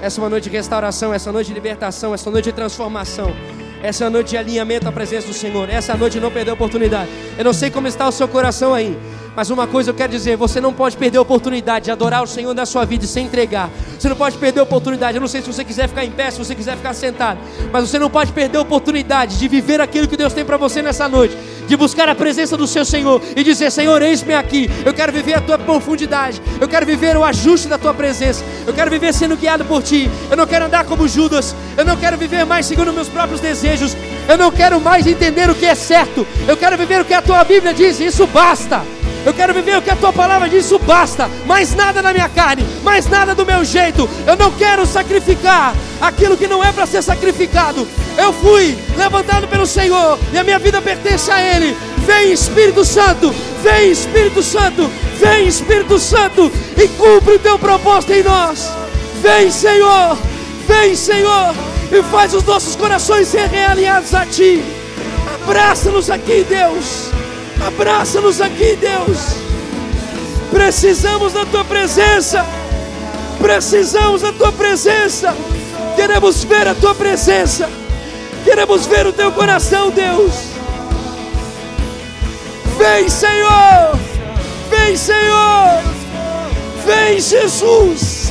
Essa é uma noite de restauração, essa é noite de libertação, essa é noite de transformação. Essa é a noite de alinhamento à presença do Senhor. Essa é noite de não perder a oportunidade. Eu não sei como está o seu coração aí. Mas uma coisa eu quero dizer: você não pode perder a oportunidade de adorar o Senhor da sua vida e se entregar. Você não pode perder a oportunidade. Eu não sei se você quiser ficar em pé, se você quiser ficar sentado. Mas você não pode perder a oportunidade de viver aquilo que Deus tem para você nessa noite. De buscar a presença do seu Senhor e dizer: Senhor, eis-me aqui. Eu quero viver a tua profundidade. Eu quero viver o ajuste da tua presença. Eu quero viver sendo guiado por ti. Eu não quero andar como Judas. Eu não quero viver mais segundo meus próprios desejos. Eu não quero mais entender o que é certo. Eu quero viver o que a tua Bíblia diz. Isso basta. Eu quero viver o que a tua palavra diz, isso basta. Mais nada na minha carne, mas nada do meu jeito. Eu não quero sacrificar aquilo que não é para ser sacrificado. Eu fui levantado pelo Senhor e a minha vida pertence a Ele. Vem Espírito Santo, vem Espírito Santo, vem Espírito Santo e cumpre o teu propósito em nós. Vem Senhor, vem Senhor e faz os nossos corações ser realinhados a Ti. Abraça-nos aqui, Deus. Abraça-nos aqui, Deus. Precisamos da Tua presença. Precisamos da Tua presença. Queremos ver a Tua presença. Queremos ver o Teu coração, Deus. Vem, Senhor. Vem, Senhor. Vem, Jesus.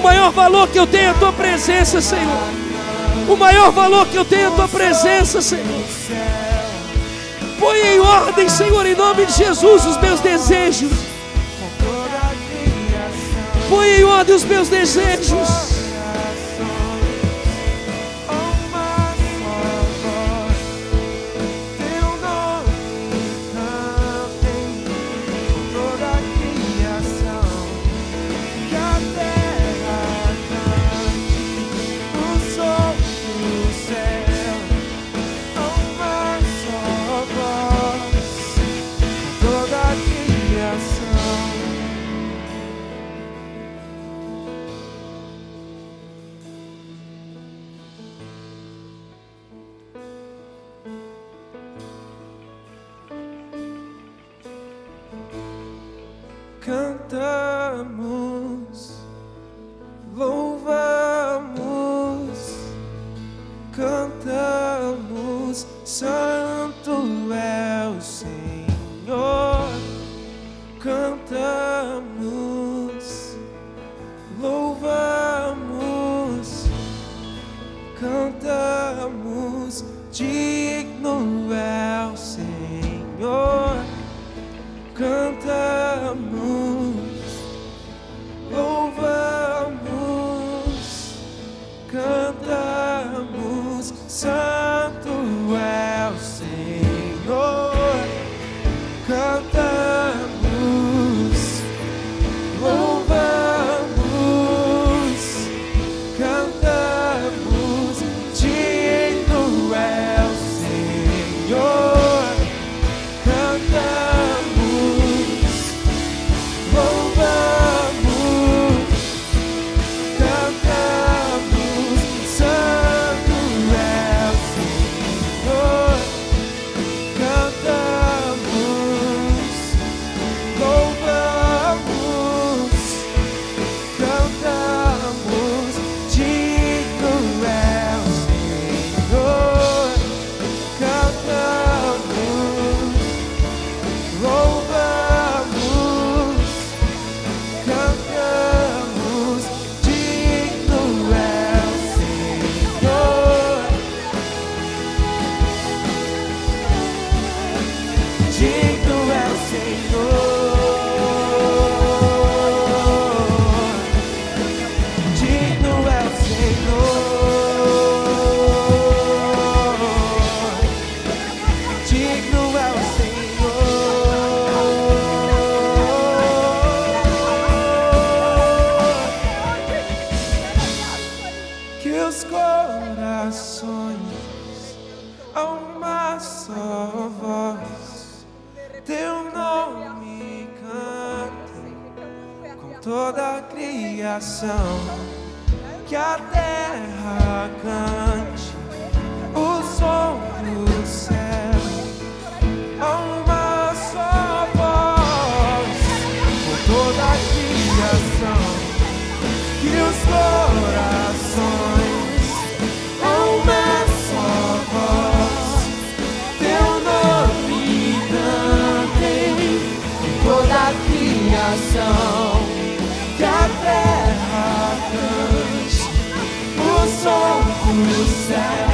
O maior valor que eu tenho é a tua presença, Senhor. O maior valor que eu tenho é a tua presença, Senhor. Põe em ordem, Senhor, em nome de Jesus, os meus desejos. Põe em ordem os meus desejos. cantamos. Louvado Os corações a uma só voz. Teu nome canta com toda a criação. Que a terra cante o som no céu.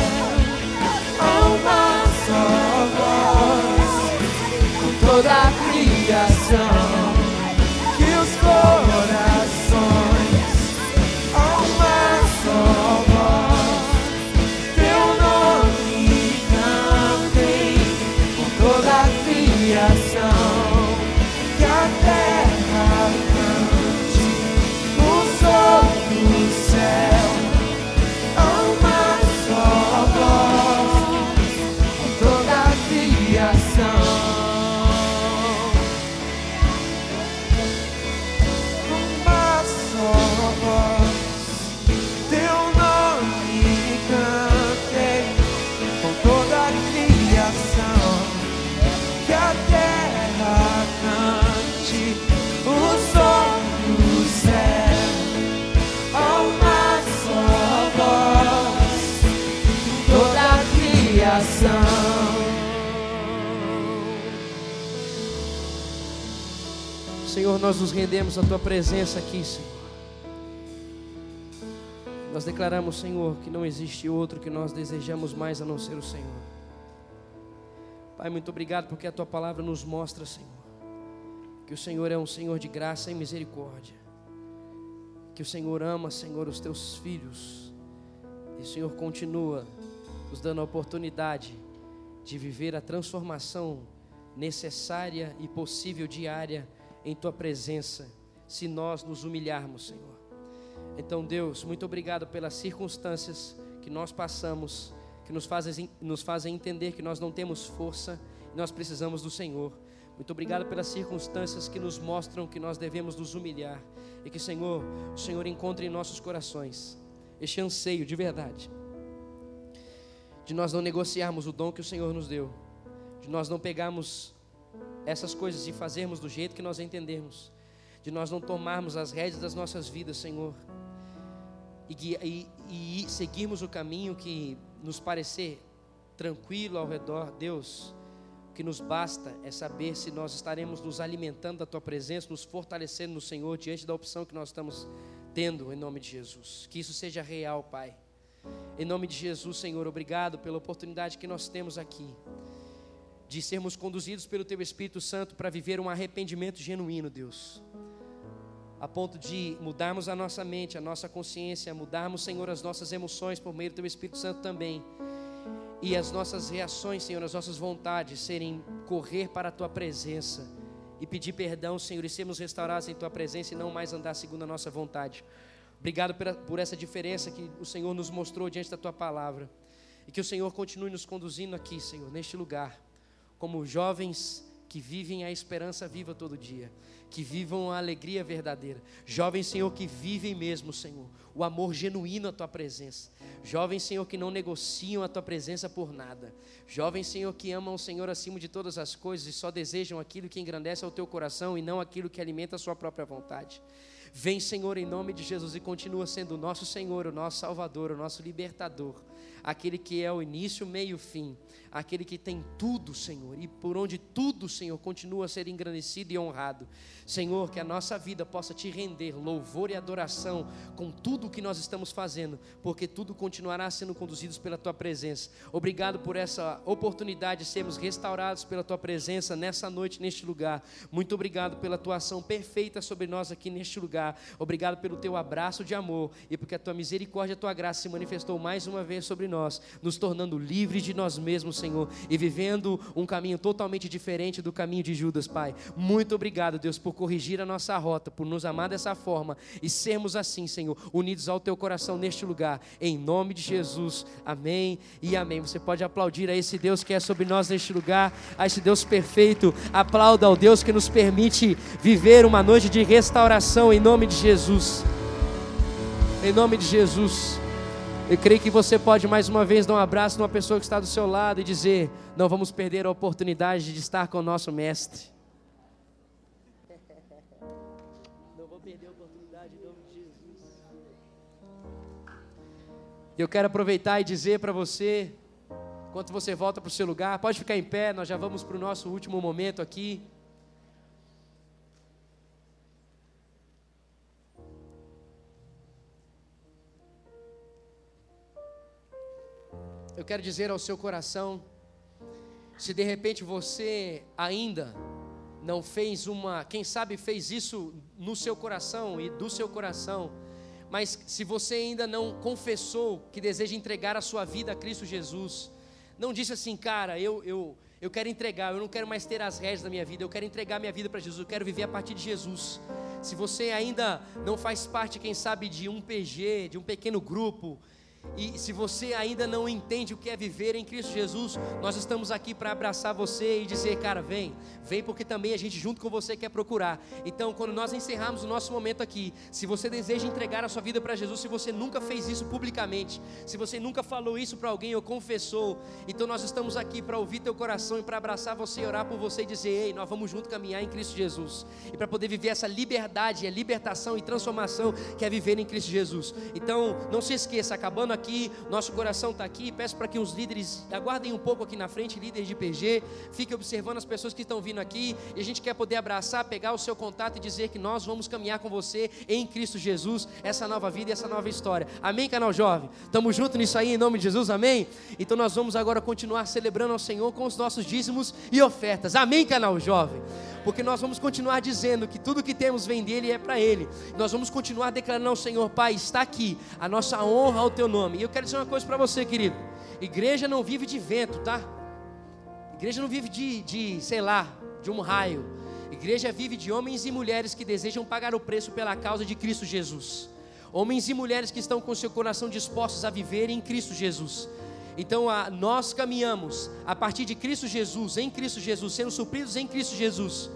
Nós nos rendemos à tua presença aqui, Senhor. Nós declaramos, Senhor, que não existe outro que nós desejamos mais a não ser o Senhor. Pai, muito obrigado porque a tua palavra nos mostra, Senhor, que o Senhor é um Senhor de graça e misericórdia. Que o Senhor ama, Senhor, os teus filhos. E o Senhor continua nos dando a oportunidade de viver a transformação necessária e possível diária em tua presença, se nós nos humilharmos, Senhor. Então, Deus, muito obrigado pelas circunstâncias que nós passamos, que nos fazem, nos fazem entender que nós não temos força e nós precisamos do Senhor. Muito obrigado pelas circunstâncias que nos mostram que nós devemos nos humilhar e que, Senhor, o Senhor encontre em nossos corações este anseio de verdade, de nós não negociarmos o dom que o Senhor nos deu, de nós não pegarmos essas coisas e fazermos do jeito que nós entendemos, de nós não tomarmos as rédeas das nossas vidas, Senhor, e, e, e seguirmos o caminho que nos parecer tranquilo ao redor, Deus, o que nos basta é saber se nós estaremos nos alimentando da Tua presença, nos fortalecendo no Senhor diante da opção que nós estamos tendo, em nome de Jesus. Que isso seja real, Pai. Em nome de Jesus, Senhor, obrigado pela oportunidade que nós temos aqui de sermos conduzidos pelo Teu Espírito Santo para viver um arrependimento genuíno, Deus. A ponto de mudarmos a nossa mente, a nossa consciência, mudarmos, Senhor, as nossas emoções por meio do Teu Espírito Santo também. E as nossas reações, Senhor, as nossas vontades serem correr para a Tua presença e pedir perdão, Senhor, e sermos restaurados em Tua presença e não mais andar segundo a nossa vontade. Obrigado por essa diferença que o Senhor nos mostrou diante da Tua palavra. E que o Senhor continue nos conduzindo aqui, Senhor, neste lugar como jovens que vivem a esperança viva todo dia, que vivam a alegria verdadeira. Jovens, Senhor, que vivem mesmo, Senhor, o amor genuíno à tua presença. Jovens, Senhor, que não negociam a tua presença por nada. Jovens, Senhor, que amam o Senhor acima de todas as coisas e só desejam aquilo que engrandece ao teu coração e não aquilo que alimenta a sua própria vontade. Vem, Senhor, em nome de Jesus e continua sendo o nosso Senhor, o nosso Salvador, o nosso libertador, aquele que é o início, meio e fim aquele que tem tudo, Senhor, e por onde tudo, Senhor, continua a ser engrandecido e honrado. Senhor, que a nossa vida possa te render louvor e adoração com tudo o que nós estamos fazendo, porque tudo continuará sendo conduzido pela tua presença. Obrigado por essa oportunidade de sermos restaurados pela tua presença nessa noite, neste lugar. Muito obrigado pela tua ação perfeita sobre nós aqui neste lugar. Obrigado pelo teu abraço de amor e porque a tua misericórdia e a tua graça se manifestou mais uma vez sobre nós, nos tornando livres de nós mesmos, Senhor, e vivendo um caminho totalmente diferente do caminho de Judas, Pai. Muito obrigado, Deus, por corrigir a nossa rota, por nos amar dessa forma e sermos assim, Senhor, unidos ao teu coração neste lugar, em nome de Jesus. Amém e amém. Você pode aplaudir a esse Deus que é sobre nós neste lugar, a esse Deus perfeito. Aplauda ao Deus que nos permite viver uma noite de restauração em nome de Jesus. Em nome de Jesus. Eu creio que você pode mais uma vez dar um abraço numa pessoa que está do seu lado e dizer: Não vamos perder a oportunidade de estar com o nosso Mestre. Eu quero aproveitar e dizer para você, enquanto você volta para o seu lugar, pode ficar em pé, nós já vamos para o nosso último momento aqui. eu quero dizer ao seu coração, se de repente você ainda não fez uma, quem sabe fez isso no seu coração e do seu coração, mas se você ainda não confessou que deseja entregar a sua vida a Cristo Jesus, não disse assim, cara, eu, eu, Eu quero entregar, eu não quero mais ter as rédeas da minha vida, eu quero entregar minha vida para Jesus, eu quero viver a partir de Jesus. Se você ainda não faz parte, quem sabe, de um PG, de um pequeno grupo, e se você ainda não entende o que é viver em Cristo Jesus, nós estamos aqui para abraçar você e dizer, cara, vem, vem porque também a gente junto com você quer procurar. Então, quando nós encerrarmos o nosso momento aqui, se você deseja entregar a sua vida para Jesus, se você nunca fez isso publicamente, se você nunca falou isso para alguém ou confessou, então nós estamos aqui para ouvir teu coração e para abraçar você e orar por você e dizer, ei, nós vamos junto caminhar em Cristo Jesus. E para poder viver essa liberdade, a libertação e transformação que é viver em Cristo Jesus. Então, não se esqueça, acabando aqui, nosso coração está aqui. Peço para que os líderes aguardem um pouco aqui na frente, líderes de PG, fiquem observando as pessoas que estão vindo aqui. E a gente quer poder abraçar, pegar o seu contato e dizer que nós vamos caminhar com você em Cristo Jesus, essa nova vida e essa nova história. Amém, canal jovem? Estamos juntos nisso aí, em nome de Jesus, amém? Então nós vamos agora continuar celebrando ao Senhor com os nossos dízimos e ofertas. Amém, canal jovem? porque nós vamos continuar dizendo que tudo que temos vem dele e é para ele. Nós vamos continuar declarando ao Senhor, Pai, está aqui a nossa honra ao teu nome. E eu quero dizer uma coisa para você, querido: igreja não vive de vento, tá? Igreja não vive de, de, sei lá, de um raio. Igreja vive de homens e mulheres que desejam pagar o preço pela causa de Cristo Jesus. Homens e mulheres que estão com seu coração dispostos a viver em Cristo Jesus. Então a, nós caminhamos a partir de Cristo Jesus, em Cristo Jesus, sendo supridos em Cristo Jesus.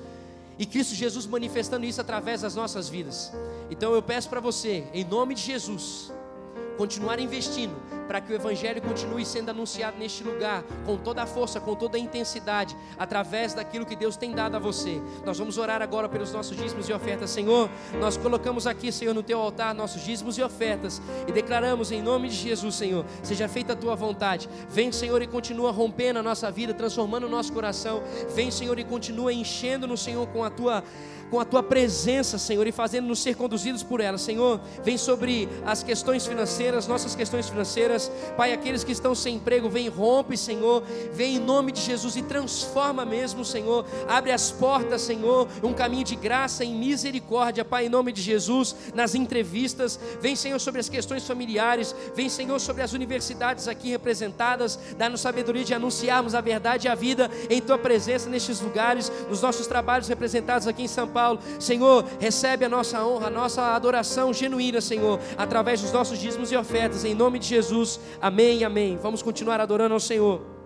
E Cristo Jesus manifestando isso através das nossas vidas. Então eu peço para você, em nome de Jesus, continuar investindo para que o Evangelho continue sendo anunciado neste lugar, com toda a força, com toda a intensidade, através daquilo que Deus tem dado a você. Nós vamos orar agora pelos nossos dízimos e ofertas, Senhor. Nós colocamos aqui, Senhor, no teu altar nossos dízimos e ofertas e declaramos em nome de Jesus, Senhor, seja feita a tua vontade. Vem, Senhor, e continua rompendo a nossa vida, transformando o nosso coração. Vem, Senhor, e continua enchendo no Senhor com a tua com a tua presença, Senhor, e fazendo-nos ser conduzidos por ela. Senhor, vem sobre as questões financeiras, nossas questões financeiras. Pai, aqueles que estão sem emprego, vem rompe, Senhor. Vem em nome de Jesus e transforma mesmo, Senhor. Abre as portas, Senhor, um caminho de graça e misericórdia, Pai, em nome de Jesus, nas entrevistas. Vem, Senhor, sobre as questões familiares. Vem, Senhor, sobre as universidades aqui representadas. Dá-nos sabedoria de anunciarmos a verdade e a vida em tua presença nestes lugares, nos nossos trabalhos representados aqui em São Paulo. Paulo. Senhor, recebe a nossa honra, a nossa adoração genuína, Senhor, através dos nossos dízimos e ofertas, em nome de Jesus. Amém, amém. Vamos continuar adorando ao Senhor.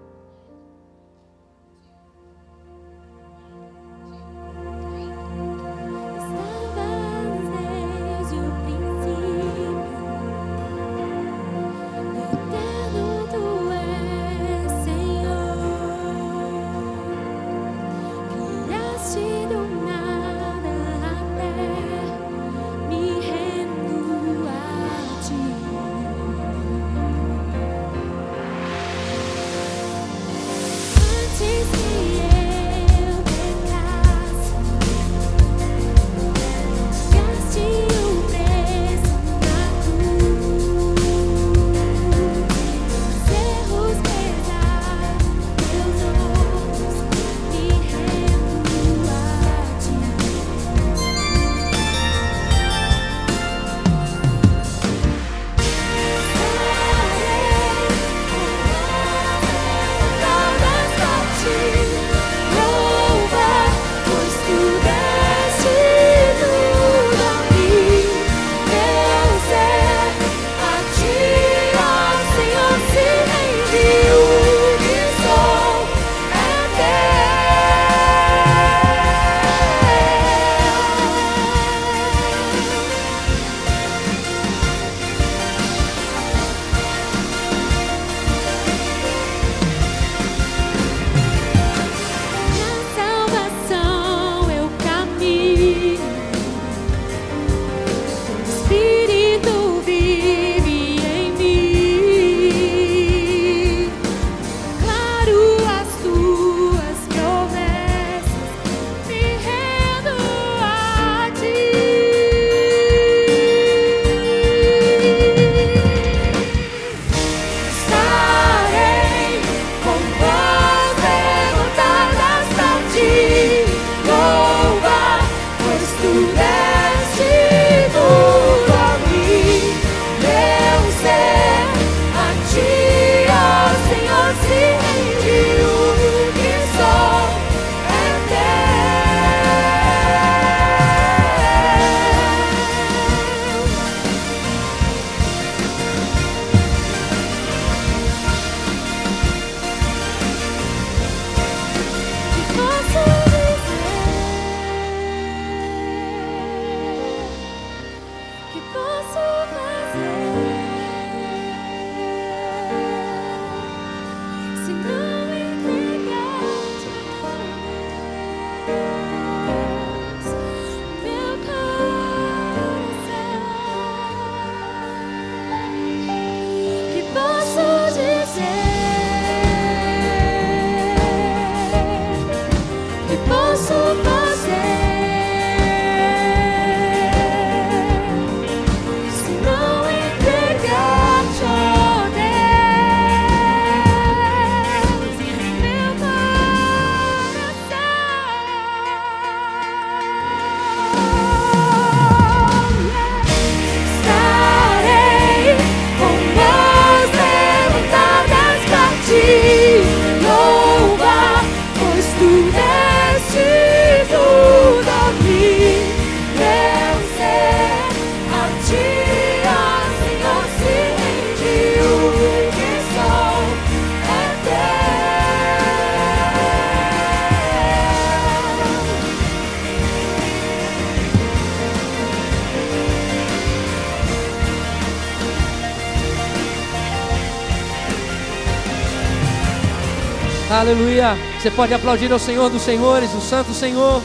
Aleluia. Você pode aplaudir ao Senhor dos Senhores, o Santo Senhor.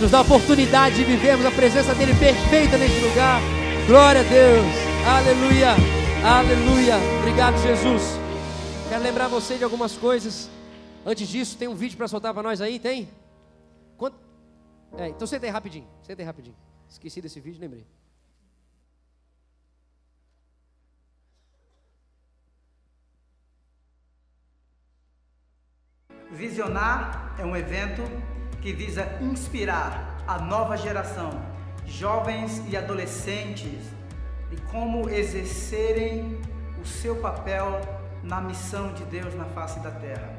Nos dá a oportunidade de vivermos a presença dEle perfeita neste lugar. Glória a Deus. Aleluia. Aleluia. Obrigado, Jesus. Quero lembrar você de algumas coisas. Antes disso, tem um vídeo para soltar para nós aí? Tem? Quanto? É, então senta aí rapidinho. Senta aí rapidinho. Esqueci desse vídeo, lembrei. Visionar é um evento que visa inspirar a nova geração, jovens e adolescentes, de como exercerem o seu papel na missão de Deus na face da terra.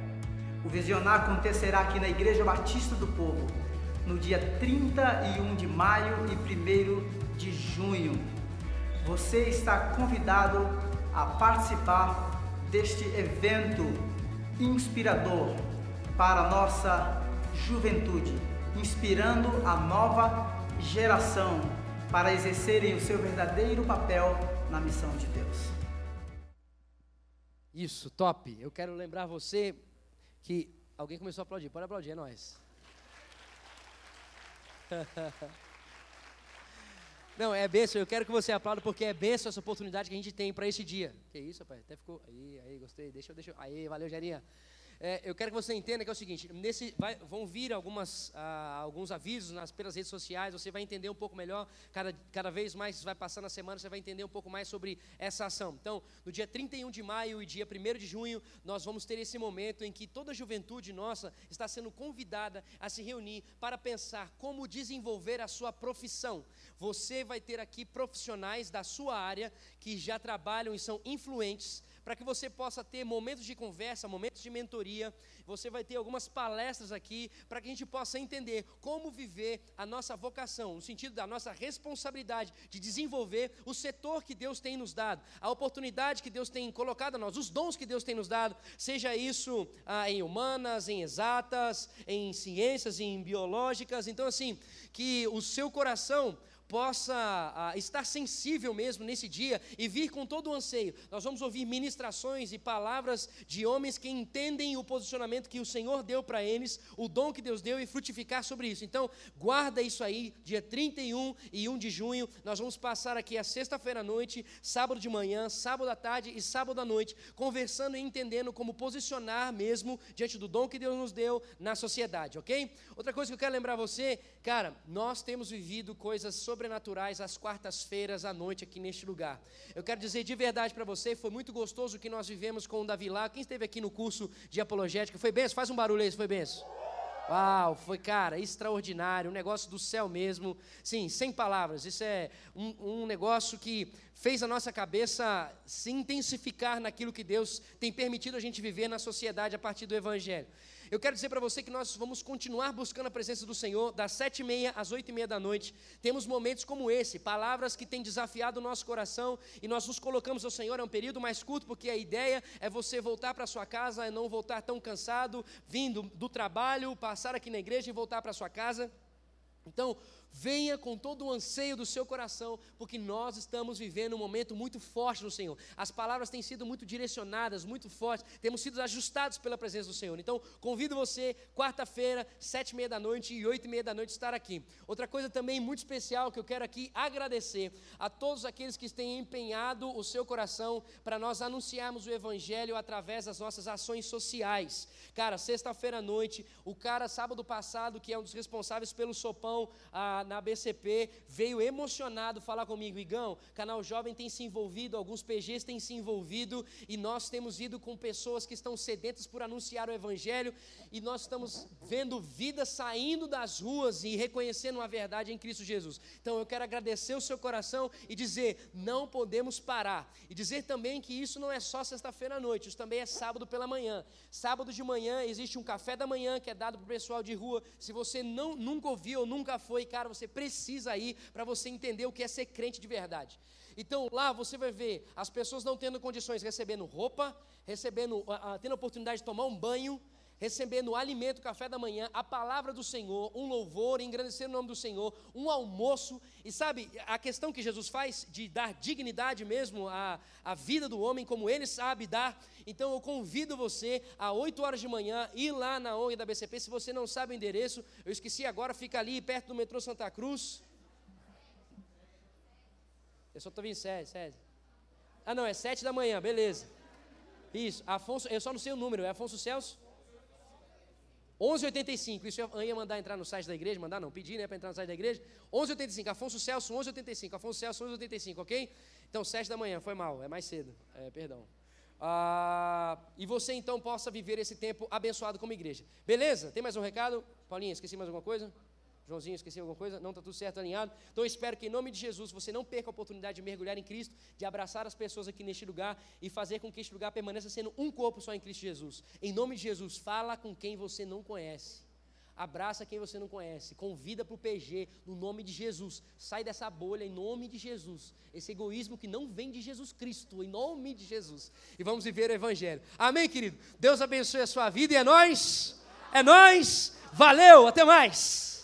O Visionar acontecerá aqui na Igreja Batista do Povo, no dia 31 de maio e 1 de junho. Você está convidado a participar deste evento inspirador para a nossa juventude, inspirando a nova geração para exercerem o seu verdadeiro papel na missão de Deus. Isso, top. Eu quero lembrar você que alguém começou a aplaudir. Pode aplaudir, é nós. *laughs* Não, é benção, eu quero que você aplaude porque é benção essa oportunidade que a gente tem para esse dia. Que isso, rapaz? Até ficou. Aí, aí, gostei. Deixa eu, deixa eu. Aí, valeu, Gerinha é, eu quero que você entenda que é o seguinte: nesse, vai, vão vir algumas, ah, alguns avisos nas, pelas redes sociais, você vai entender um pouco melhor, cada, cada vez mais vai passando a semana, você vai entender um pouco mais sobre essa ação. Então, no dia 31 de maio e dia 1 de junho, nós vamos ter esse momento em que toda a juventude nossa está sendo convidada a se reunir para pensar como desenvolver a sua profissão. Você vai ter aqui profissionais da sua área que já trabalham e são influentes para que você possa ter momentos de conversa, momentos de mentoria. Você vai ter algumas palestras aqui para que a gente possa entender como viver a nossa vocação, no sentido da nossa responsabilidade de desenvolver o setor que Deus tem nos dado, a oportunidade que Deus tem colocado a nós, os dons que Deus tem nos dado, seja isso ah, em humanas, em exatas, em ciências, em biológicas. Então, assim, que o seu coração possa ah, estar sensível mesmo nesse dia e vir com todo o anseio. Nós vamos ouvir ministrações e palavras de homens que entendem o posicionamento que o Senhor deu para eles, o dom que Deus deu e frutificar sobre isso. Então, guarda isso aí, dia 31 e 1 de junho. Nós vamos passar aqui a sexta-feira à noite, sábado de manhã, sábado à tarde e sábado à noite, conversando e entendendo como posicionar mesmo diante do dom que Deus nos deu na sociedade, ok? Outra coisa que eu quero lembrar você, cara, nós temos vivido coisas sobre sobrenaturais às quartas-feiras à noite aqui neste lugar. Eu quero dizer de verdade para você, foi muito gostoso o que nós vivemos com o Davi lá. Quem esteve aqui no curso de apologética, foi benção? Faz um barulho aí, foi benção. Uau, foi, cara, extraordinário, um negócio do céu mesmo. Sim, sem palavras. Isso é um, um, negócio que fez a nossa cabeça se intensificar naquilo que Deus tem permitido a gente viver na sociedade a partir do Evangelho. Eu quero dizer para você que nós vamos continuar buscando a presença do Senhor das sete e meia às oito e meia da noite. Temos momentos como esse, palavras que têm desafiado o nosso coração e nós nos colocamos ao Senhor. É um período mais curto porque a ideia é você voltar para sua casa e não voltar tão cansado, vindo do trabalho, passar aqui na igreja e voltar para sua casa. Então, Venha com todo o anseio do seu coração, porque nós estamos vivendo um momento muito forte no Senhor. As palavras têm sido muito direcionadas, muito fortes, temos sido ajustados pela presença do Senhor. Então, convido você, quarta-feira, sete e meia da noite e oito e meia da noite, estar aqui. Outra coisa também muito especial que eu quero aqui agradecer a todos aqueles que têm empenhado o seu coração para nós anunciarmos o Evangelho através das nossas ações sociais. Cara, sexta-feira à noite, o cara, sábado passado, que é um dos responsáveis pelo sopão, a na BCP, veio emocionado falar comigo, Igão, canal jovem tem se envolvido, alguns PGs têm se envolvido, e nós temos ido com pessoas que estão sedentas por anunciar o Evangelho, e nós estamos vendo vidas saindo das ruas e reconhecendo a verdade em Cristo Jesus. Então eu quero agradecer o seu coração e dizer, não podemos parar. E dizer também que isso não é só sexta-feira à noite, isso também é sábado pela manhã. Sábado de manhã existe um café da manhã que é dado para o pessoal de rua. Se você não, nunca ouviu ou nunca foi, cara, você precisa ir para você entender o que é ser crente de verdade. Então lá você vai ver as pessoas não tendo condições, recebendo roupa, recebendo, uh, uh, tendo a oportunidade de tomar um banho, recebendo alimento, café da manhã, a palavra do Senhor, um louvor, engrandecer o nome do Senhor, um almoço. E sabe, a questão que Jesus faz de dar dignidade mesmo à, à vida do homem, como ele sabe dar. Então eu convido você a 8 horas de manhã ir lá na ONG da BCP. Se você não sabe o endereço, eu esqueci agora, fica ali perto do metrô Santa Cruz. Eu só estou vindo sete. Ah, não, é sete da manhã, beleza. Isso, Afonso, eu só não sei o número, é Afonso Celso? 1185, isso eu ia mandar entrar no site da igreja, mandar não, pedir né, para entrar no site da igreja. 1185, Afonso Celso 1185, Afonso Celso 1185, ok? Então, 7 da manhã, foi mal, é mais cedo, é, perdão. Ah, e você então possa viver esse tempo abençoado como igreja. Beleza? Tem mais um recado? Paulinha, esqueci mais alguma coisa? Joãozinho, esqueci alguma coisa? Não, está tudo certo, alinhado? Então eu espero que em nome de Jesus você não perca a oportunidade de mergulhar em Cristo, de abraçar as pessoas aqui neste lugar e fazer com que este lugar permaneça sendo um corpo só em Cristo Jesus. Em nome de Jesus, fala com quem você não conhece. Abraça quem você não conhece, convida para o PG, no nome de Jesus. Sai dessa bolha em nome de Jesus. Esse egoísmo que não vem de Jesus Cristo, em nome de Jesus. E vamos viver o Evangelho. Amém, querido? Deus abençoe a sua vida e é nós. É nós. Valeu, até mais.